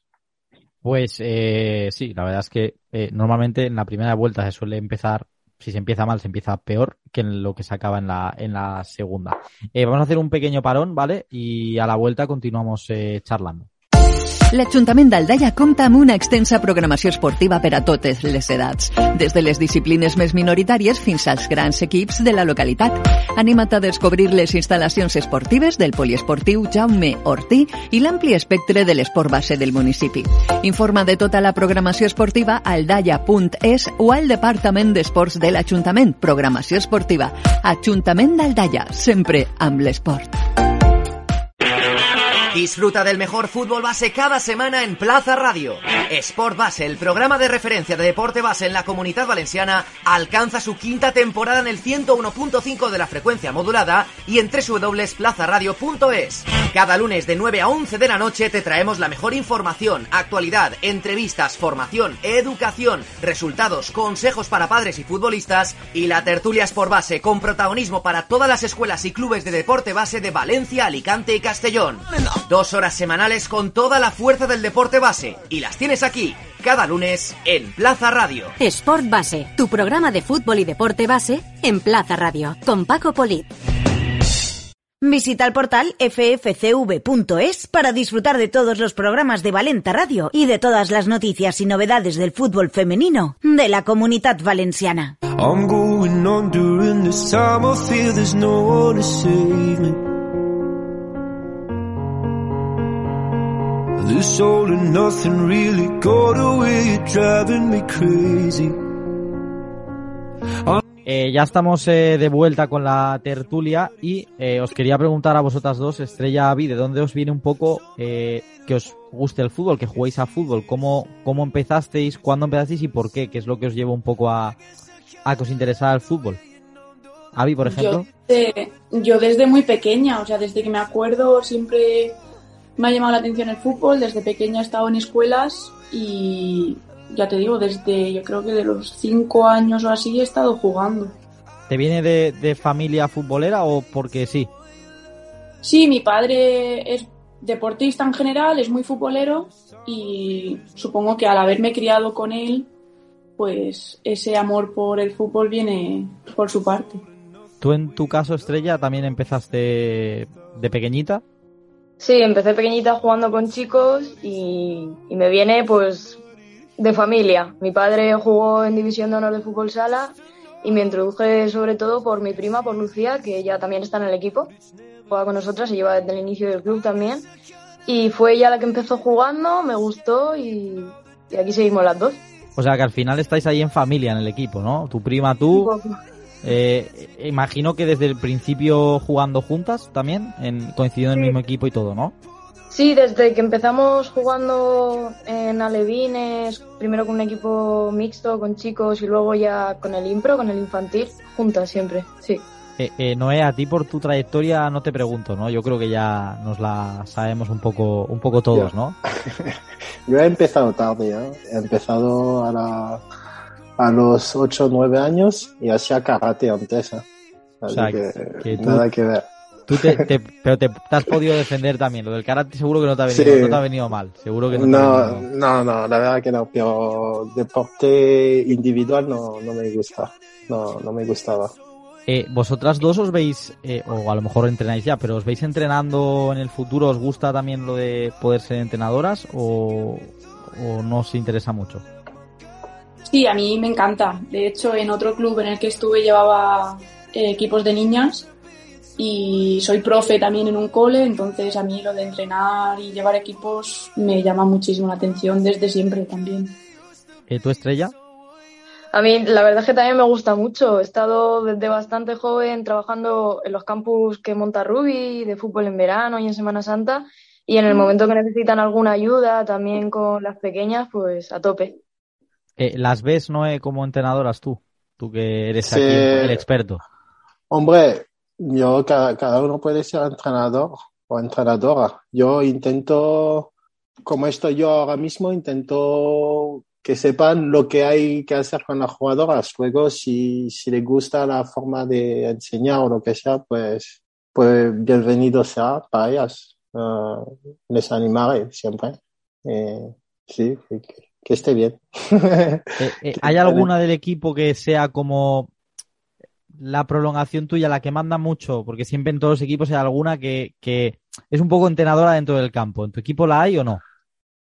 Pues eh, sí, la verdad es que eh, normalmente en la primera vuelta se suele empezar si se empieza mal, se empieza peor que en lo que se acaba en la, en la segunda. Eh, vamos a hacer un pequeño parón, ¿vale? Y a la vuelta continuamos eh, charlando. L'Ajuntament d'Aldaia compta amb una extensa programació esportiva per a totes les edats, des de les disciplines més minoritàries fins als grans equips de la localitat. Anima't a descobrir les instal·lacions esportives del poliesportiu Jaume Ortí i l'ampli espectre de l'esport base del municipi. Informa de tota la programació esportiva a aldaia.es o al Departament d'Esports de l'Ajuntament. Programació esportiva. Ajuntament d'Aldaia, sempre amb l'esport. Disfruta del mejor fútbol base cada semana en Plaza Radio. Sport Base, el programa de referencia de deporte base en la comunidad valenciana, alcanza su quinta temporada en el 101.5 de la frecuencia modulada y en www.plazaradio.es. Cada lunes de 9 a 11 de la noche te traemos la mejor información, actualidad, entrevistas, formación, educación, resultados, consejos para padres y futbolistas y la tertulia Sport Base con protagonismo para todas las escuelas y clubes de deporte base de Valencia, Alicante y Castellón. Dos horas semanales con toda la fuerza del deporte base. Y las tienes aquí, cada lunes, en Plaza Radio. Sport Base, tu programa de fútbol y deporte base en Plaza Radio, con Paco Polit. Visita el portal ffcv.es para disfrutar de todos los programas de Valenta Radio y de todas las noticias y novedades del fútbol femenino de la comunidad valenciana. I'm going on during this time. I feel there's no one to save me. This all and nothing really got away. You're driving me crazy. Eh, ya estamos eh, de vuelta con la tertulia y eh, os quería preguntar a vosotras dos, Estrella Avi, ¿de dónde os viene un poco eh, que os guste el fútbol, que juguéis a fútbol? ¿Cómo, ¿Cómo empezasteis? ¿Cuándo empezasteis y por qué? ¿Qué es lo que os lleva un poco a, a que os interesara el fútbol? Avi, por ejemplo. Yo, eh, yo desde muy pequeña, o sea, desde que me acuerdo siempre me ha llamado la atención el fútbol. Desde pequeña he estado en escuelas y ya te digo, desde yo creo que de los cinco años o así he estado jugando. ¿Te viene de, de familia futbolera o porque sí? Sí, mi padre es deportista en general, es muy futbolero y supongo que al haberme criado con él, pues ese amor por el fútbol viene por su parte. ¿Tú en tu caso, Estrella, también empezaste de pequeñita? Sí, empecé pequeñita jugando con chicos y, y me viene pues de familia. Mi padre jugó en División de Honor de Fútbol Sala y me introduje sobre todo por mi prima, por Lucía, que ella también está en el equipo. Juega con nosotras, se lleva desde el inicio del club también. Y fue ella la que empezó jugando, me gustó y, y aquí seguimos las dos. O sea que al final estáis ahí en familia en el equipo, ¿no? Tu prima, tú. Eh, imagino que desde el principio jugando juntas también, en, coincidiendo en el mismo equipo y todo, ¿no? Sí, desde que empezamos jugando en Alevines, primero con un equipo mixto, con chicos y luego ya con el impro, con el infantil, juntas siempre, sí. Eh, eh, Noé, a ti por tu trayectoria no te pregunto, ¿no? Yo creo que ya nos la sabemos un poco, un poco todos. ¿no? Yo he empezado tarde, ¿eh? He empezado a, la- a los 8 o 9 años y hacía karate antes, ¿eh? Así sea, que, que tú- nada que ver. Tú te, te- pero te, te has podido defender también. Lo del karate seguro que no te ha venido, Sí. no te ha venido mal. Seguro que no, no, no, la verdad que no, pero deporte individual no, no me gusta. No, no me gustaba. Eh, ¿Vosotras dos os veis, eh, o a lo mejor entrenáis ya, pero os veis entrenando en el futuro? ¿Os gusta también lo de poder ser entrenadoras o, o no os interesa mucho? Sí, a mí me encanta. De hecho, en otro club en el que estuve llevaba eh, equipos de niñas y soy profe también en un cole, entonces a mí lo de entrenar y llevar equipos me llama muchísimo la atención desde siempre también. Eh, ¿Tu estrella? A mí la verdad es que también me gusta mucho. He estado desde bastante joven trabajando en los campus que monta Ruby, de fútbol en verano y en Semana Santa. Y en el momento que necesitan alguna ayuda, también con las pequeñas, pues a tope. Eh, ¿Las ves, Noé, como entrenadoras tú? Tú que eres Sí. aquí el experto. Hombre, yo cada, cada uno puede ser entrenador o entrenadora. Yo intento, como estoy yo ahora mismo, intento que sepan lo que hay que hacer con las jugadoras. Luego, si, si les gusta la forma de enseñar o lo que sea, pues, pues bienvenido sea para ellas. Eh, les animaré siempre. Eh, sí, que, esté bien. Eh, eh, ¿Hay alguna del equipo que sea como la prolongación tuya, la que manda mucho? Porque siempre en todos los equipos hay alguna que, que es un poco entrenadora dentro del campo. ¿En tu equipo la hay o no?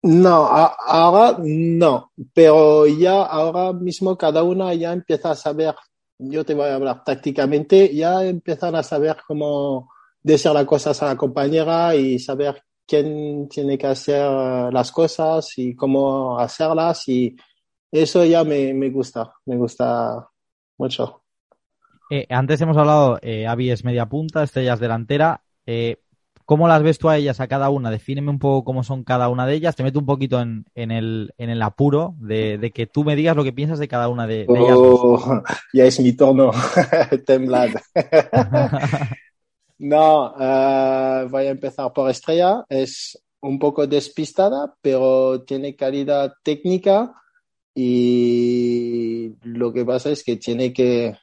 No, a- ahora no, pero ya ahora mismo cada una ya empieza a saber, yo te voy a hablar tácticamente, ya empiezan a saber cómo decir las cosas a la compañera y saber quién tiene que hacer las cosas y cómo hacerlas y eso ya me, me gusta, me gusta mucho. Eh, antes hemos hablado, eh, es media punta, Estrella es delantera. Eh, ¿Cómo las ves tú a ellas, a cada una? Defíneme un poco cómo son cada una de ellas. Te meto un poquito en, en, el, en el apuro de, de que tú me digas lo que piensas de cada una de, de ellas. Oh, ya es mi turno. Temblad. no, eh, voy a empezar por Estrella. Es un poco despistada, pero tiene calidad técnica y lo que pasa es que tiene que,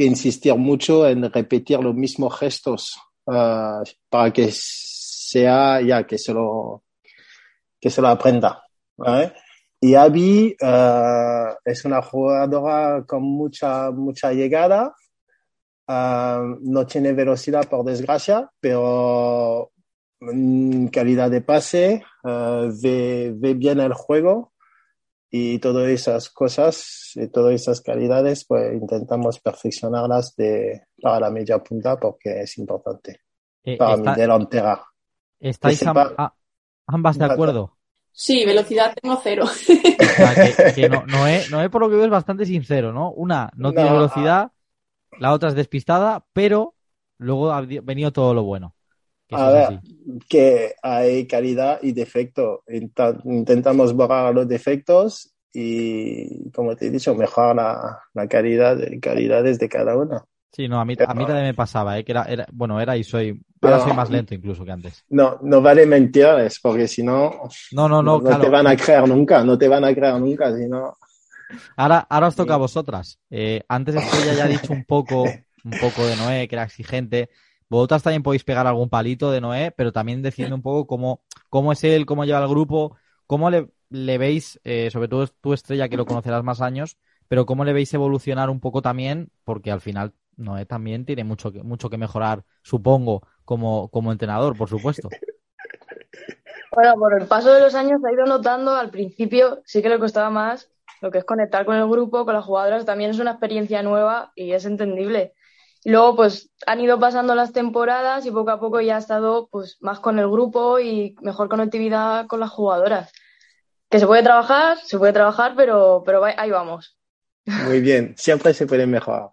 insistir mucho en repetir los mismos gestos uh, para que sea ya que se lo que se lo aprenda y Abby uh, es una jugadora con mucha mucha llegada uh, no tiene velocidad por desgracia pero calidad de pase ve, ve bien el juego y todas esas cosas, y todas esas calidades, pues intentamos perfeccionarlas de, para la media punta porque es importante Eh, para está- mi delantera. ¿Estáis sepa- a- ambas de acuerdo? Sí, velocidad tengo cero. O sea, que, que no, Noé, Noé, por lo que veo, es bastante sincero, ¿no? Una no, tiene No, velocidad, la otra es despistada, pero luego ha venido todo lo bueno. Que A ver, así. que hay calidad y defecto. Intentamos borrar los defectos y, como te he dicho, mejorar la, la calidad, calidades de cada uno. Sí, no, a mí, a mí también me pasaba, ¿eh? Que era, era, bueno, era y soy, ahora soy más lento incluso que antes. No, no vale mentirles, porque si no, No, no, no, no claro. te van a creer nunca, no te van a creer nunca, si no. Ahora, ahora os toca a vosotras. Eh, antes Estrella ya ha dicho un poco, un poco de Noé, que era exigente. Vosotras también podéis pegar algún palito de Noé, pero también decidme un poco cómo, cómo es él, cómo lleva el grupo, cómo le, le veis, eh, sobre todo tú Estrella, que lo conocerás más años, pero cómo le veis evolucionar un poco también, porque al final Noé también tiene mucho que, mucho que mejorar, supongo, como, como entrenador, por supuesto. Bueno, por el paso de los años ha ido notando, al principio sí que le costaba más lo que es conectar con el grupo, con las jugadoras, también es una experiencia nueva y es entendible. Y luego pues han ido pasando las temporadas y poco a poco ya ha estado pues más con el grupo y mejor conectividad con las jugadoras. Que se puede trabajar, se puede trabajar, pero, pero ahí vamos. Muy bien, siempre se puede mejorar.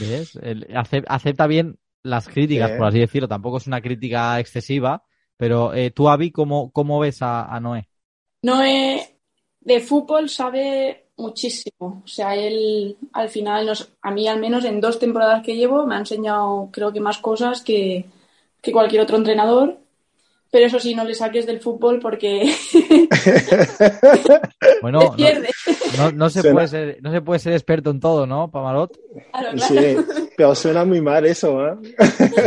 ¿Ves? El- acepta bien las críticas, Sí. por así decirlo. Tampoco es una crítica excesiva, pero eh, tú, Avi, ¿cómo, cómo ves a, a Noé? Noé de fútbol sabe muchísimo. O sea, él al final, nos, a mí al menos en dos temporadas que llevo, me ha enseñado creo que más cosas que, que cualquier otro entrenador. Pero eso sí, no le saques del fútbol porque Bueno, no, pierde. no, no se Suena- puede ser, no se puede ser experto en todo, ¿no, Pamarot? Claro, claro. Sí, pero suena muy mal eso, ¿eh?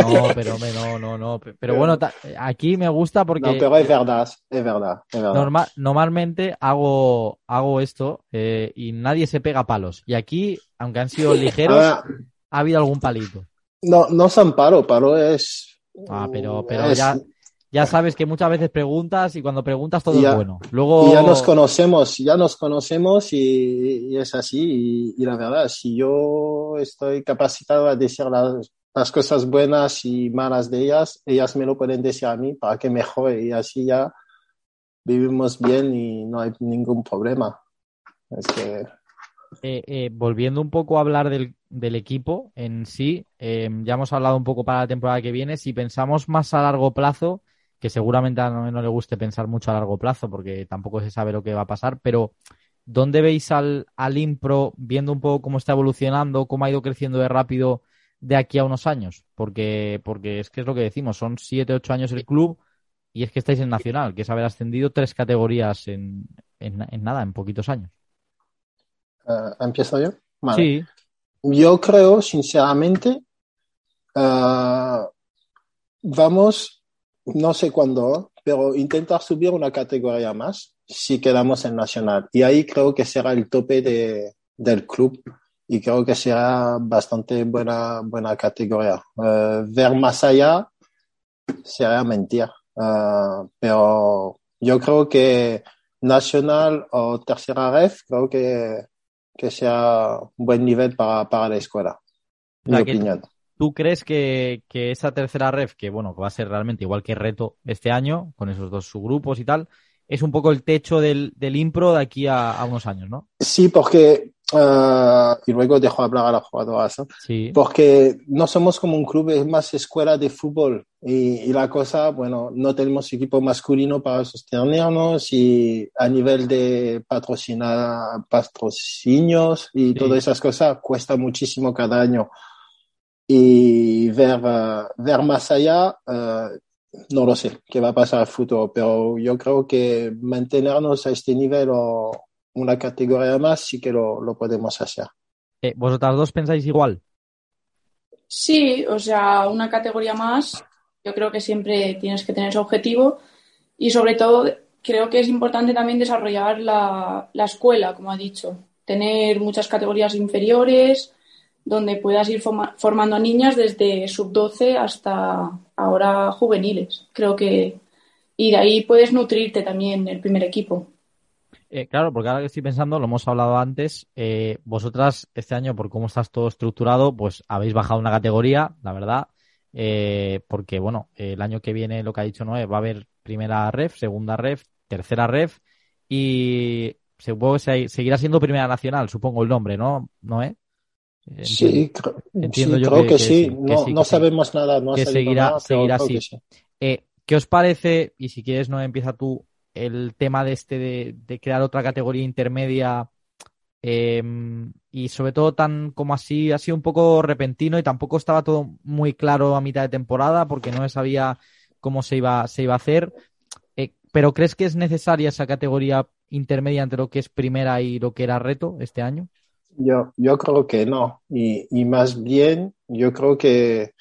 No, pero hombre, no, no, no. Pero bueno, ta- aquí me gusta porque No, pero es verdad, es verdad, es verdad. norma- normalmente hago, hago esto eh, y nadie se pega palos. Y aquí, aunque han sido ligeros, Ahora, ha habido algún palito. no, no son paro, paro es... Ah, pero, pero es- ya, ya sabes que muchas veces preguntas y cuando preguntas todo ya- es bueno. Luego, Y ya nos conocemos, ya nos conocemos y, y es así. Y, y la verdad, si yo estoy capacitado a decir las, las cosas buenas y malas de ellas, ellas me lo pueden decir a mí para que mejore y así ya vivimos bien y no hay ningún problema. Es que eh, eh, volviendo un poco a hablar del, del equipo en sí, eh, ya hemos hablado un poco para la temporada que viene. Si pensamos más a largo plazo, que seguramente a no le guste pensar mucho a largo plazo porque tampoco se sabe lo que va a pasar, pero ¿dónde veis al, al Impro viendo un poco cómo está evolucionando, cómo ha ido creciendo de rápido de aquí a unos años? Porque, porque es que es lo que decimos, son siete, ocho años el club y es que estáis en Nacional, que es haber ascendido tres categorías en, en, en nada, en poquitos años. eh, empiezo yo. Vale. Sí, Yo creo, sinceramente, eh, vamos, no sé cuándo, pero intentar subir una categoría más si quedamos en Nacional. Y ahí creo que será el tope de, del club y creo que será bastante buena, buena categoría. Eh, ver más allá sería mentir. Eh, pero yo creo que Nacional o Tercera Ref, creo que, que sea un buen nivel para, para la escuela. Mi opinión. ¿Tú crees que, que esa tercera ref, que bueno, que va a ser realmente igual que reto este año, con esos dos subgrupos y tal, es un poco el techo del, del impro de aquí a, a unos años, ¿no? Sí, porque, eh, y luego dejo hablar a las jugadoras, ¿no? Sí. porque no somos como un club, es más escuela de fútbol. Y, la cosa, bueno, no tenemos equipo masculino para sostenernos y a nivel de patrocinar patrocinios y todas esas cosas cuesta muchísimo cada año. Y ver, eh, ver más allá, eh, no lo sé qué va a pasar al futuro, pero yo creo que mantenernos a este nivel o una categoría más sí que lo, lo podemos hacer. Eh, ¿Vosotras dos pensáis igual? Sí, o sea, una categoría más, yo creo que siempre tienes que tener ese objetivo y sobre todo creo que es importante también desarrollar la, la escuela, como ha dicho, tener muchas categorías inferiores donde puedas ir formando a niñas desde sub-12 hasta ahora juveniles. Creo que y de ahí puedes nutrirte también el primer equipo. Eh, claro, porque ahora que estoy pensando, lo hemos hablado antes, eh, vosotras este año, por cómo estás todo estructurado, pues habéis bajado una categoría, la verdad, eh, porque bueno, el año que viene, lo que ha dicho Noé, va a haber primera ref, segunda ref, tercera ref y supongo que seguirá siendo primera nacional, supongo el nombre, ¿no, Noé? Sí, entiendo yo creo que, sí. no, sabemos nada, no que seguirá, seguirá así. ¿Qué os parece? Y si quieres, no empieza tú el tema de este de, crear otra categoría intermedia em, y sobre todo tan como así ha sido un poco repentino y tampoco estaba todo muy claro a mitad de temporada porque no sabía cómo se iba, se iba a hacer. Eh, pero ¿crees que es necesaria esa categoría intermedia entre lo que es primera y lo que era reto este año? Yo, yo creo que no. Y, y más bien, yo creo que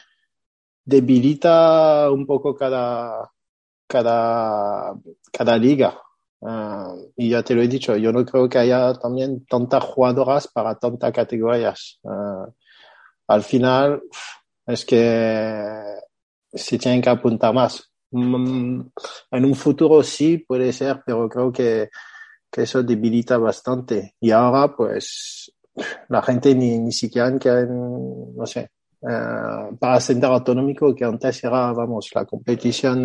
debilita un poco cada, cada, cada liga. Ah, y ya te lo he dicho, yo no creo que haya también tantas jugadoras para tantas categorías. Uh, al final, es que se tienen que apuntar más. Mm, en un futuro sí puede ser, pero creo que, que eso debilita bastante. Y ahora, pues, la gente ni, ni siquiera en, no sé, uh, para ascender autonómico, que antes era, vamos, la competición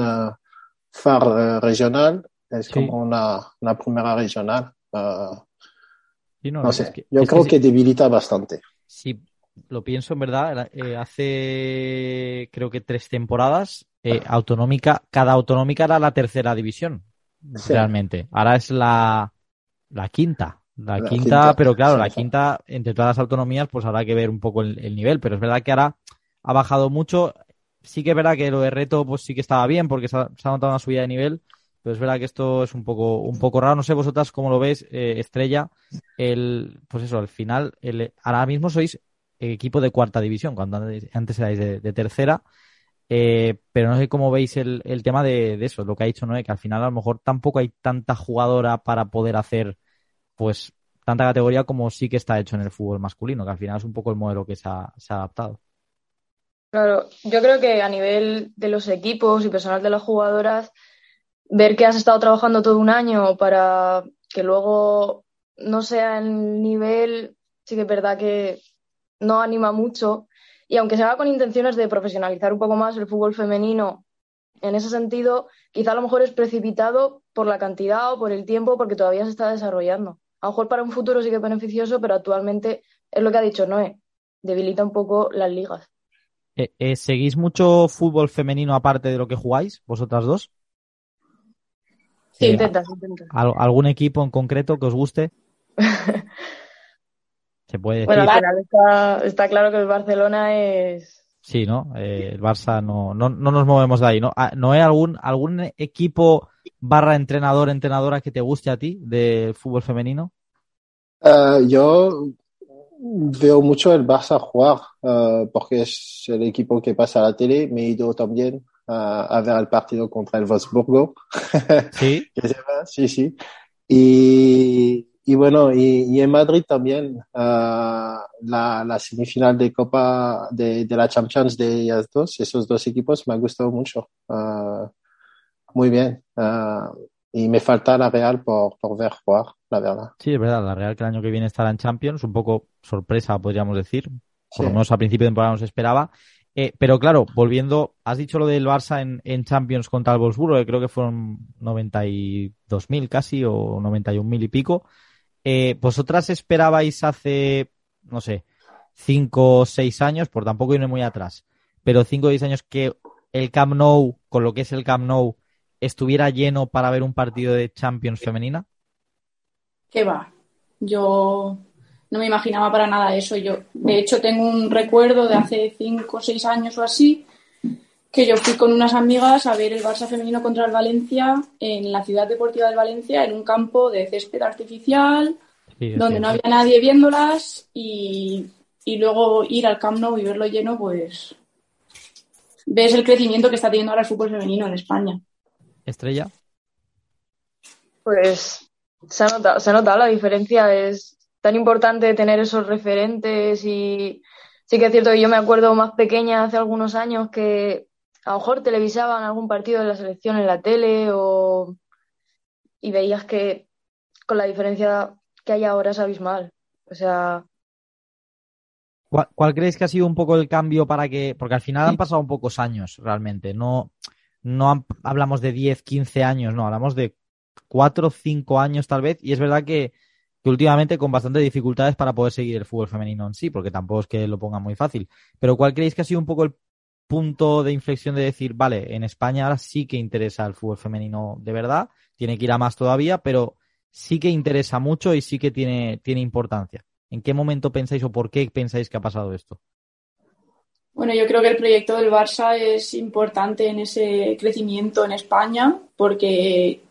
FAR eh, regional, es como una, una, primera regional. Uh, no, sé, yo creo que, debilita bastante. Sí, lo pienso en verdad, eh, hace creo que tres temporadas, eh, autonómica, cada autonómica era la tercera división, realmente. Ahora es la, la quinta. La, quinta, pero claro, la quinta, entre todas las autonomías, pues habrá que ver un poco el, el, nivel, pero es verdad que ahora ha bajado mucho sí que es verdad que lo de reto pues sí que estaba bien porque se ha, notado una subida de nivel, pero es verdad que esto es un poco, un poco raro. No sé vosotras cómo lo veis, eh, Estrella. El, pues eso, al final, el, ahora mismo sois equipo de cuarta división, cuando antes, erais de, tercera. Eh, pero no sé cómo veis el, el tema de, eso, lo que ha dicho Noé, que al final a lo mejor tampoco hay tanta jugadora para poder hacer pues tanta categoría como sí que está hecho en el fútbol masculino, que al final es un poco el modelo que se ha adaptado. Claro, yo creo que a nivel de los equipos y personal de las jugadoras, ver que has estado trabajando todo un año para que luego no sea el nivel, sí que es verdad que no anima mucho. Y aunque se haga con intenciones de profesionalizar un poco más el fútbol femenino, en ese sentido, quizá a lo mejor es precipitado por la cantidad o por el tiempo, porque todavía se está desarrollando. A lo mejor para un futuro sí que es beneficioso, pero actualmente es lo que ha dicho Noé, debilita un poco las ligas. Eh, eh, ¿Seguís mucho fútbol femenino aparte de lo que jugáis, vosotras dos? Sí, eh, intentas, ¿Algún equipo en concreto que os guste? Se puede decir. Bueno, está, claro que el Barcelona es. Sí, ¿no? el Barça no, no, no, nos movemos de ahí, ¿no? Ah, ¿No hay algún, algún equipo barra entrenador, entrenadora que te guste a ti de fútbol femenino? yo veo mucho el Barça jugar uh, porque es el equipo que pasa a la tele. Me he ido también uh, a ver el partido contra el Wolfsburgo. Sí. sí, sí. Y, y bueno, y, y, en Madrid también uh, la, la, semifinal de Copa de, de, la Champions de ellas dos, esos dos equipos me han gustado mucho. Muy bien y me falta la Real por, por ver jugar, la verdad. Sí, es verdad, la Real que el año que viene estará en Champions, un poco sorpresa, podríamos decir. Por lo menos a principio de temporada no se esperaba. Eh, pero claro, volviendo, has dicho lo del Barça en, en Champions contra el Wolfsburgo, que creo que fueron 92.000 casi o 91.000 y pico. Eh, ¿Vosotras esperabais hace, no sé, 5 o 6 años, por tampoco irme muy atrás, pero 5 o 6 años que el Camp Nou, con lo que es el Camp Nou, estuviera lleno para ver un partido de Champions femenina? ¿Qué va? Yo no me imaginaba para nada eso. Yo, de hecho, tengo un recuerdo de hace cinco o seis años o así, que yo fui con unas amigas a ver el Barça femenino contra el Valencia en la ciudad deportiva del Valencia, en un campo de césped artificial, Sí, donde sí. no había nadie viéndolas y, y luego ir al Camp Nou y verlo lleno, pues ves el crecimiento que está teniendo ahora el fútbol femenino en España. Estrella. Pues se ha notado, se ha notado la diferencia. Es tan importante tener esos referentes y sí que es cierto que yo me acuerdo más pequeña hace algunos años que a lo mejor televisaban algún partido de la selección en la tele o y veías que con la diferencia que hay ahora es abismal. O sea, ¿Cuál, cuál creéis que ha sido un poco el cambio para que.? Porque al final han pasado un pocos años, realmente. No, no hablamos de 10, 15 años, no, hablamos de 4, 5 años tal vez. Y es verdad que, que últimamente con bastantes dificultades para poder seguir el fútbol femenino en sí, porque tampoco es que lo pongan muy fácil. Pero ¿cuál creéis que ha sido un poco el punto de inflexión de decir, vale, en España ahora sí que interesa el fútbol femenino de verdad, tiene que ir a más todavía, pero sí que interesa mucho y sí que tiene, tiene importancia? ¿En qué momento pensáis o por qué pensáis que ha pasado esto? Bueno, yo creo que el proyecto del Barça es importante en ese crecimiento en España porque,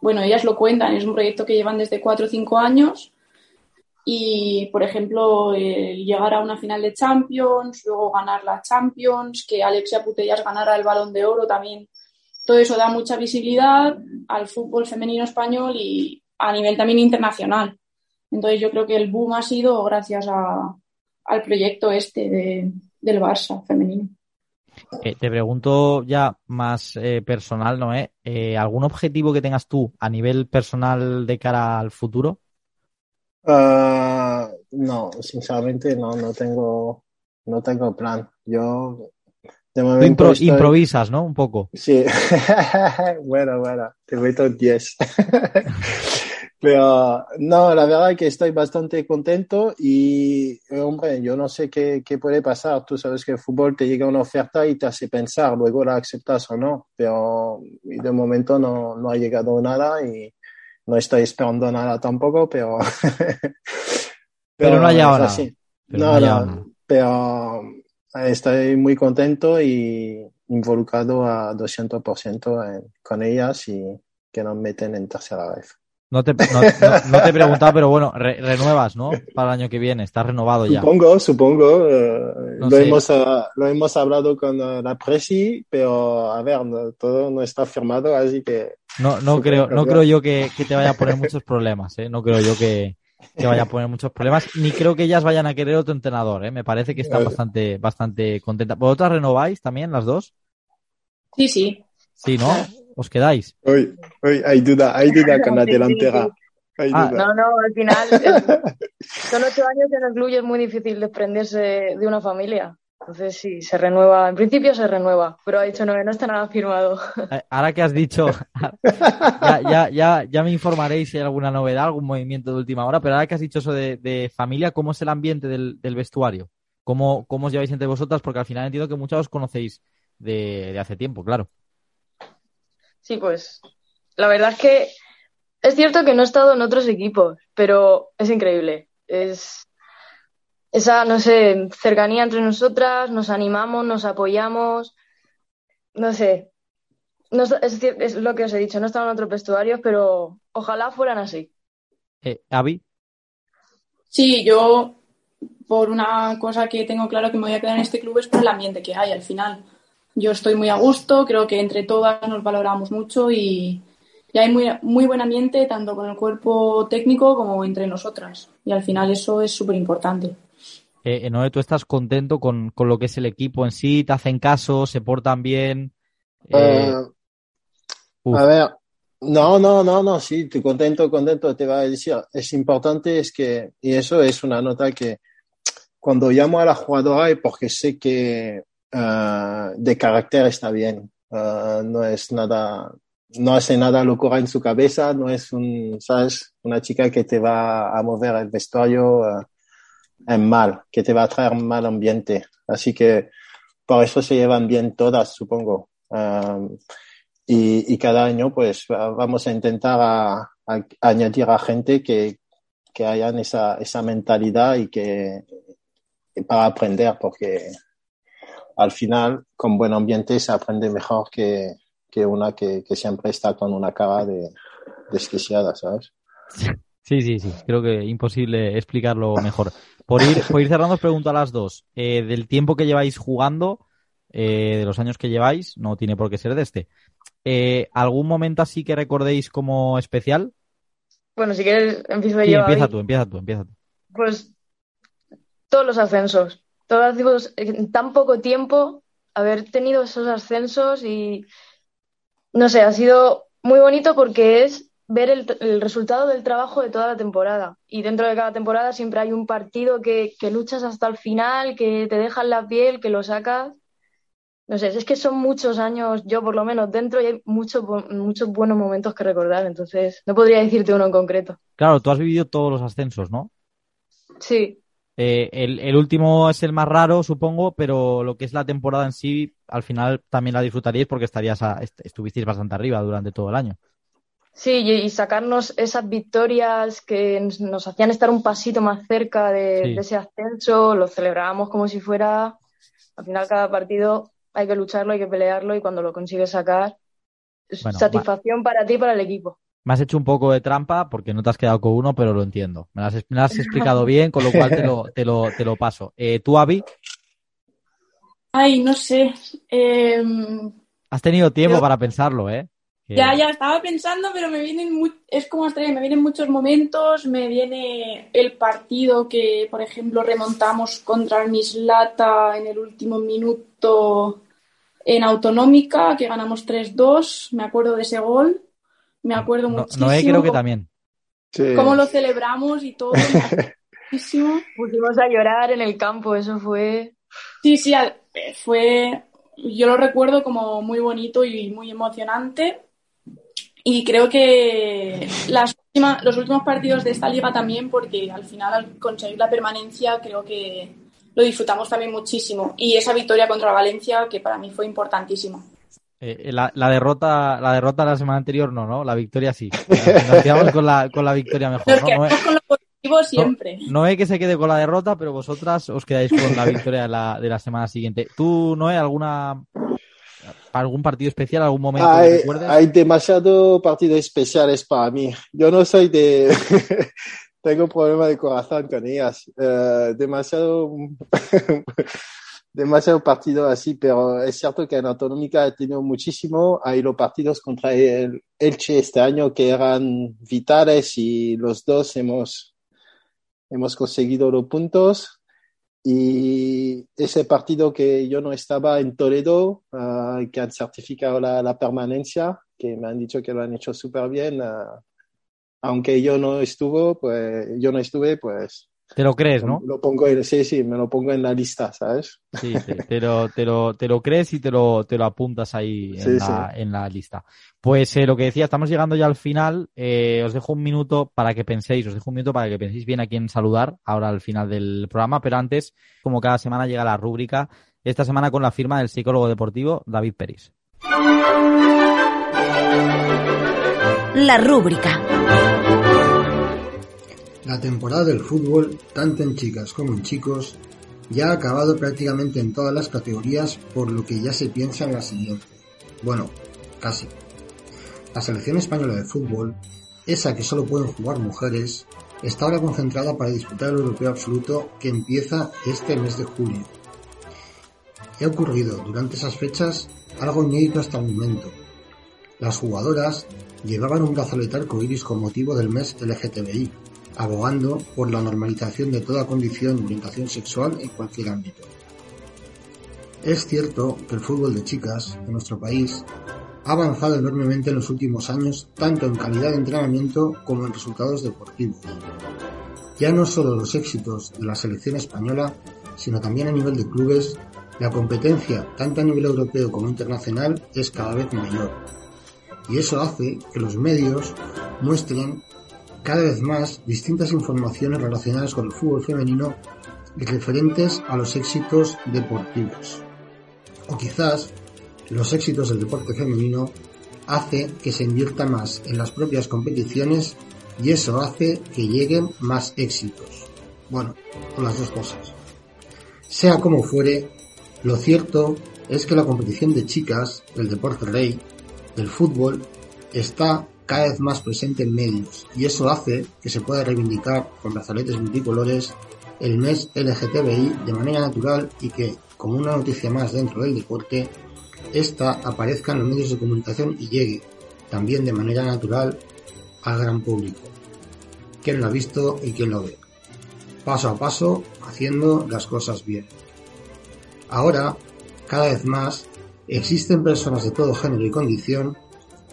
bueno, ellas lo cuentan, es un proyecto que llevan desde cuatro o cinco años y, por ejemplo, el llegar a una final de Champions, luego ganar la Champions, que Alexia Putellas ganara el Balón de Oro también, todo eso da mucha visibilidad al fútbol femenino español y a nivel también internacional. Entonces yo creo que el boom ha sido gracias a, al proyecto este de, del Barça femenino. Eh, te pregunto ya más eh, personal, Noé, eh, ¿algún objetivo que tengas tú a nivel personal de cara al futuro? Ah, no, sinceramente no, no tengo, no tengo plan. Yo de Tú momento impro- estoy- improvisas, ¿no? Un poco. Sí, bueno, bueno, te meto 10. Pero no, la verdad es que estoy bastante contento y, eh, hombre, yo no sé qué, qué puede pasar. Tú sabes que el fútbol te llega una oferta y te hace pensar, luego la aceptas o no. Pero de momento no, no ha llegado nada y no estoy esperando nada tampoco, pero... Pero no ha llegado es nada. así. Pero no No, pero estoy muy contento y involucrado a 200% en- con ellas y que nos meten en tercera vez. No te, no, no- no te he preguntado, pero bueno, re- renuevas, ¿no? Para el año que viene, estás renovado ya. Supongo, supongo. No lo, sé. hemos, eh, lo hemos hablado con eh, la presi, pero a ver, no- todo no está firmado, así que No, no creo, no creo yo que, que te vaya a poner muchos problemas, ¿eh? No creo yo que, que vaya a poner muchos problemas, ni creo que ellas vayan a querer otro entrenador, ¿eh? Me parece que están bastante, bastante contentas. ¿Vosotras renováis también las dos? Sí, sí. Sí, ¿no? ¿Os quedáis? hoy, hoy hay duda, hay duda con la delantera. Ah, no, no, al final son ocho años en el club y es muy difícil desprenderse de una familia. Entonces sí, se renueva, en principio se renueva, pero ha dicho no, no está nada firmado. Eh, Ahora que has dicho, ya, ya, ya, ya me informaréis si hay alguna novedad, algún movimiento de última hora, pero ahora que has dicho eso de, de familia, ¿cómo es el ambiente del, del vestuario? ¿Cómo, ¿Cómo os lleváis entre vosotras? Porque al final entiendo que muchos os conocéis de, de hace tiempo, claro. Sí, pues la verdad es que es cierto que no he estado en otros equipos, pero es increíble. Es esa, no sé, cercanía entre nosotras, nos animamos, nos apoyamos, no sé. No, es, es lo que os he dicho, no he estado en otros vestuarios, pero ojalá fueran así. Eh, Avi, Sí, yo por una cosa que tengo claro que me voy a quedar en este club es por el ambiente que hay al final. Yo estoy muy a gusto, creo que entre todas nos valoramos mucho y, y hay muy, muy buen ambiente tanto con el cuerpo técnico como entre nosotras. Y al final eso es súper importante. eh, Noé, ¿tú estás contento con, con lo que es el equipo en sí? ¿Te hacen caso? ¿Se portan bien? Eh, uf. A ver, no, no, no, no, sí, estoy contento, contento, te va a decir. Es importante, es que, y eso es una nota que cuando llamo a la jugadora es porque sé que ah, de carácter está bien. Ah, no es nada, no hace nada locura en su cabeza, no es un, ¿sabes? Una chica que te va a mover el vestuario ah, en mal, que te va a traer mal ambiente. Así que por eso se llevan bien todas, supongo. Y, cada año, pues, vamos a intentar añadir a gente que, que hayan esa, esa mentalidad y que para aprender, porque al final, con buen ambiente se aprende mejor que, que una que, que siempre está con una cara de desquiciada, ¿sabes? Sí, sí, sí. Creo que imposible explicarlo mejor. Por ir, por ir cerrando, os pregunto a las dos. Eh, del tiempo que lleváis jugando, eh, de los años que lleváis, no tiene por qué ser de este. Eh, ¿Algún momento así que recordéis como especial? Bueno, si quieres, empiezo Sí, yo. empieza tú, empieza tú, empieza tú. Pues todos los ascensos. Todos en tan poco tiempo, haber tenido esos ascensos y no sé, ha sido muy bonito porque es ver el, el resultado del trabajo de toda la temporada. Y dentro de cada temporada siempre hay un partido que, que luchas hasta el final, que te dejan la piel, que lo sacas. No sé, es que son muchos años, yo por lo menos dentro, y hay muchos, muchos buenos momentos que recordar, entonces no podría decirte uno en concreto. Claro, tú has vivido todos los ascensos, ¿no? Sí, Eh, el, el último es el más raro, supongo, pero lo que es la temporada en sí, al final también la disfrutaríais porque estarías a- est- estuvisteis bastante arriba durante todo el año. Sí, y, sacarnos esas victorias que nos- hacían estar un pasito más cerca de, Sí. de ese ascenso, lo celebrábamos como si fuera, al final cada partido hay que lucharlo, hay que pelearlo y cuando lo consigues sacar, Bueno, satisfacción para ti y para el equipo. Me has hecho un poco de trampa porque no te has quedado con uno, pero lo entiendo. Me lo has, me lo has explicado bien, con lo cual te lo, te lo, te lo paso. Eh, tú, Avi, Ay, no sé. Em, has tenido tiempo para pensarlo, ¿eh? Que- Ya, ya estaba pensando, pero me vienen mu- es como hasta me vienen muchos momentos, me viene el partido que, por ejemplo, remontamos contra el Mislata en el último minuto en Autonómica, que ganamos 3-2, me acuerdo de ese gol, me acuerdo No- muchísimo Noé creo que cómo- también. Sí. cómo lo celebramos y todo, muchísimo. Pusimos a llorar en el campo, eso fue... Sí, sí, eh, fue, yo lo recuerdo como muy bonito y muy emocionante. Y creo que las últimas- los últimos partidos de esta liga también, porque al final al conseguir la permanencia creo que lo disfrutamos también muchísimo. Y esa victoria contra Valencia, que para mí fue importantísima. Eh, la, la derrota, la derrota la semana anterior no, ¿no? La victoria sí. Nos quedamos con la, con la victoria mejor, Nos ¿no? quedamos Noé, con lo positivo siempre. Noé que se quede con la derrota, pero vosotras os quedáis con la victoria de la, de la semana siguiente. ¿Tú, Noé, alguna algún partido especial, algún momento que Hay, recuerdes? hay demasiados partidos especiales para mí. Yo no soy de... Tengo problema de corazón con ellas. Eh, demasiado... demasiado partido así, pero es cierto que en Autonómica he tenido muchísimo. Hay los partidos contra el Elche este año que eran vitales y los dos hemos, hemos conseguido los puntos. Y ese partido que yo no estaba en Toledo, ah, que han certificado la, la permanencia, que me han dicho que lo han hecho súper bien, ah, aunque yo no estuve, pues yo no estuve, pues Te lo crees, ¿no? lo pongo en, sí, sí, me lo pongo en la lista, ¿sabes? Sí, sí, te lo, te lo, te lo crees y te lo, te lo apuntas ahí en, Sí, la, en la lista. Pues eh, lo que decía, estamos llegando ya al final. Eh, os dejo un minuto para que penséis, os dejo un minuto para que penséis bien a quién saludar ahora al final del programa, pero antes, como cada semana llega la rúbrica, esta semana con la firma del psicólogo deportivo David Peris. La rúbrica. La temporada del fútbol, tanto en chicas como en chicos, ya ha acabado prácticamente en todas las categorías, por lo que ya se piensa en la siguiente. Bueno, casi. La selección española de fútbol, esa que solo pueden jugar mujeres, está ahora concentrada para disputar el europeo absoluto que empieza este mes de julio. Ha ocurrido durante esas fechas algo inédito hasta el momento. Las jugadoras llevaban un brazalete arcoíris con motivo del mes LGTBI, abogando por la normalización de toda condición de orientación sexual en cualquier ámbito. Es cierto que el fútbol de chicas en nuestro país ha avanzado enormemente en los últimos años, tanto en calidad de entrenamiento como en resultados deportivos. Ya no solo los éxitos de la selección española, sino también a nivel de clubes, la competencia, tanto a nivel europeo como internacional, es cada vez mayor. Y eso hace que los medios muestren cada vez más distintas informaciones relacionadas con el fútbol femenino y referentes a los éxitos deportivos. O quizás los éxitos del deporte femenino hace que se invierta más en las propias competiciones y eso hace que lleguen más éxitos. Bueno, con las dos cosas. Sea como fuere, lo cierto es que la competición de chicas, el deporte rey, del fútbol, está cada vez más presente en medios y eso hace que se pueda reivindicar con brazaletes multicolores el mes LGTBI de manera natural y que, como una noticia más dentro del deporte, esta aparezca en los medios de comunicación y llegue, también de manera natural, al gran público. ¿Quién lo ha visto y quién lo ve? Paso a paso, haciendo las cosas bien. Ahora, cada vez más, existen personas de todo género y condición,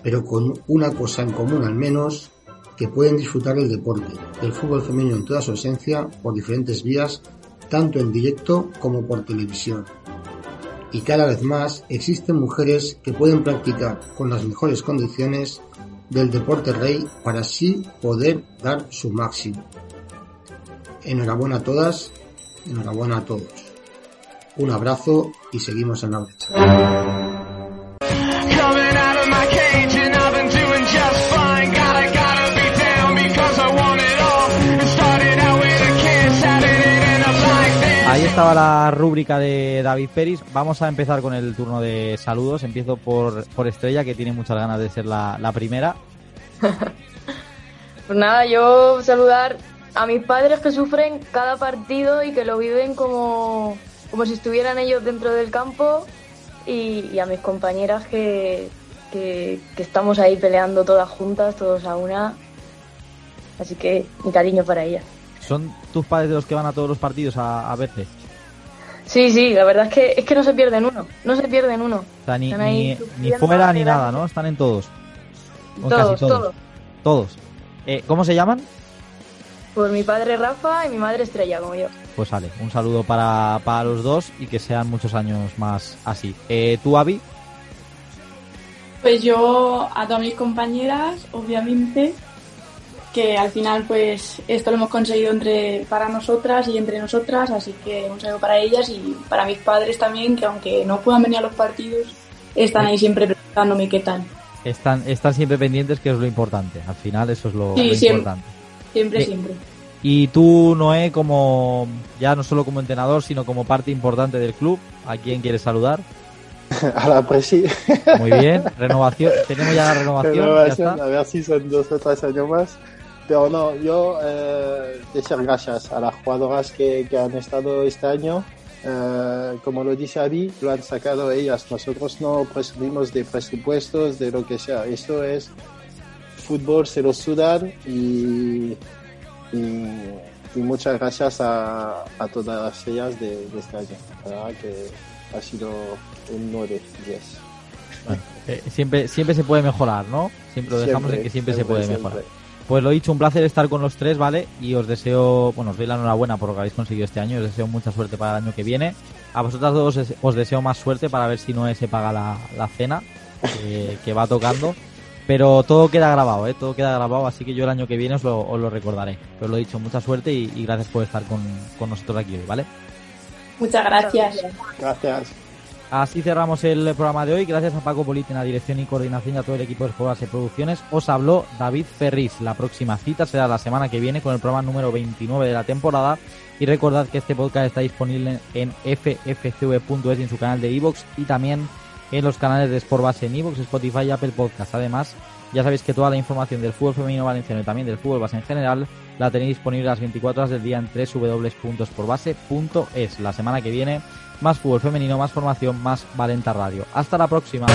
pero con una cosa en común al menos, que pueden disfrutar del deporte, del fútbol femenino en toda su esencia, por diferentes vías, tanto en directo como por televisión y cada vez más existen mujeres que pueden practicar con las mejores condiciones del deporte rey para así poder dar su máximo. Enhorabuena a todas, enhorabuena a todos. Un abrazo y seguimos en la brecha. Estaba la rúbrica de David Peris. Vamos a empezar con el turno de saludos. Empiezo por, por Estrella, que tiene muchas ganas de ser la, primera. pues nada, yo saludar a mis padres que sufren cada partido y que lo viven como, como si estuvieran ellos dentro del campo y, a mis compañeras que, que, estamos ahí peleando todas juntas, todos a una. Así que mi cariño para ellas. ¿Son tus padres de los que van a todos los partidos a, a verte? Sí, sí, la verdad es que es que no se pierden uno, no se pierden uno. ni, ni, fuera ni nada, ¿no? Están en todos. todos, todos. Todos. Eh, ¿Cómo se llaman? Pues mi padre Rafa y mi madre Estrella, como yo. Pues sale, un saludo para, para los dos y que sean muchos años más así. Eh, ¿Tú, Avi? Pues yo a todas mis compañeras, obviamente, que al final pues esto lo hemos conseguido entre para nosotras y entre nosotras, así que un saludo para ellas y para mis padres también, que aunque no puedan venir a los partidos, están ahí siempre preguntándome qué tal. Están, están siempre pendientes, que es lo importante. Al final eso es lo, importante. Siempre, siempre. Y tú, Noé, como ya no solo como entrenador, sino como parte importante del club, ¿a quién quieres saludar? A la presi. Muy bien, renovación. Tenemos ya la renovación. A ver si son dos o tres años más. Pero no, yo eh, decir gracias a las jugadoras que, que han estado este año. Eh, como lo dice Abby, lo han sacado ellas. Nosotros no presumimos de presupuestos, de lo que sea. Esto es fútbol, se lo sudan y, y, muchas gracias a, a, todas ellas de, este año. verdad que ha sido un 9, 10. Eh, siempre, siempre se puede mejorar, ¿no? Siempre lo dejamos en que siempre, se puede mejorar. Pues lo dicho, un placer estar con los tres, ¿vale? Y os deseo, bueno, os doy la enhorabuena por lo que habéis conseguido este año, os deseo mucha suerte para el año que viene. A vosotras dos os deseo más suerte para ver si no se paga la, cena que va tocando. Pero todo queda grabado, ¿eh? Todo queda grabado, así que yo el año que viene os lo, recordaré. Pero lo he dicho, mucha suerte y, y gracias por estar con, con nosotros aquí hoy, ¿vale? Muchas gracias. Gracias. Así cerramos el programa de hoy. Gracias a Paco Politi en la dirección y coordinación y a todo el equipo de Escolas y Producciones. Os habló David Ferris. La próxima cita será la semana que viene con el programa número 29 de la temporada. Y recordad que este podcast está disponible en ffcv.es en su canal de iVoox y también en los canales de Sportbase en iVoox, Spotify y Apple Podcast. Además, ya sabéis que toda la información del fútbol femenino valenciano y también del fútbol base en general la tenéis disponible las 24 horas del día en www.sportbase.es. La semana que viene más fútbol femenino, más formación, más Valenta Radio. Hasta la próxima.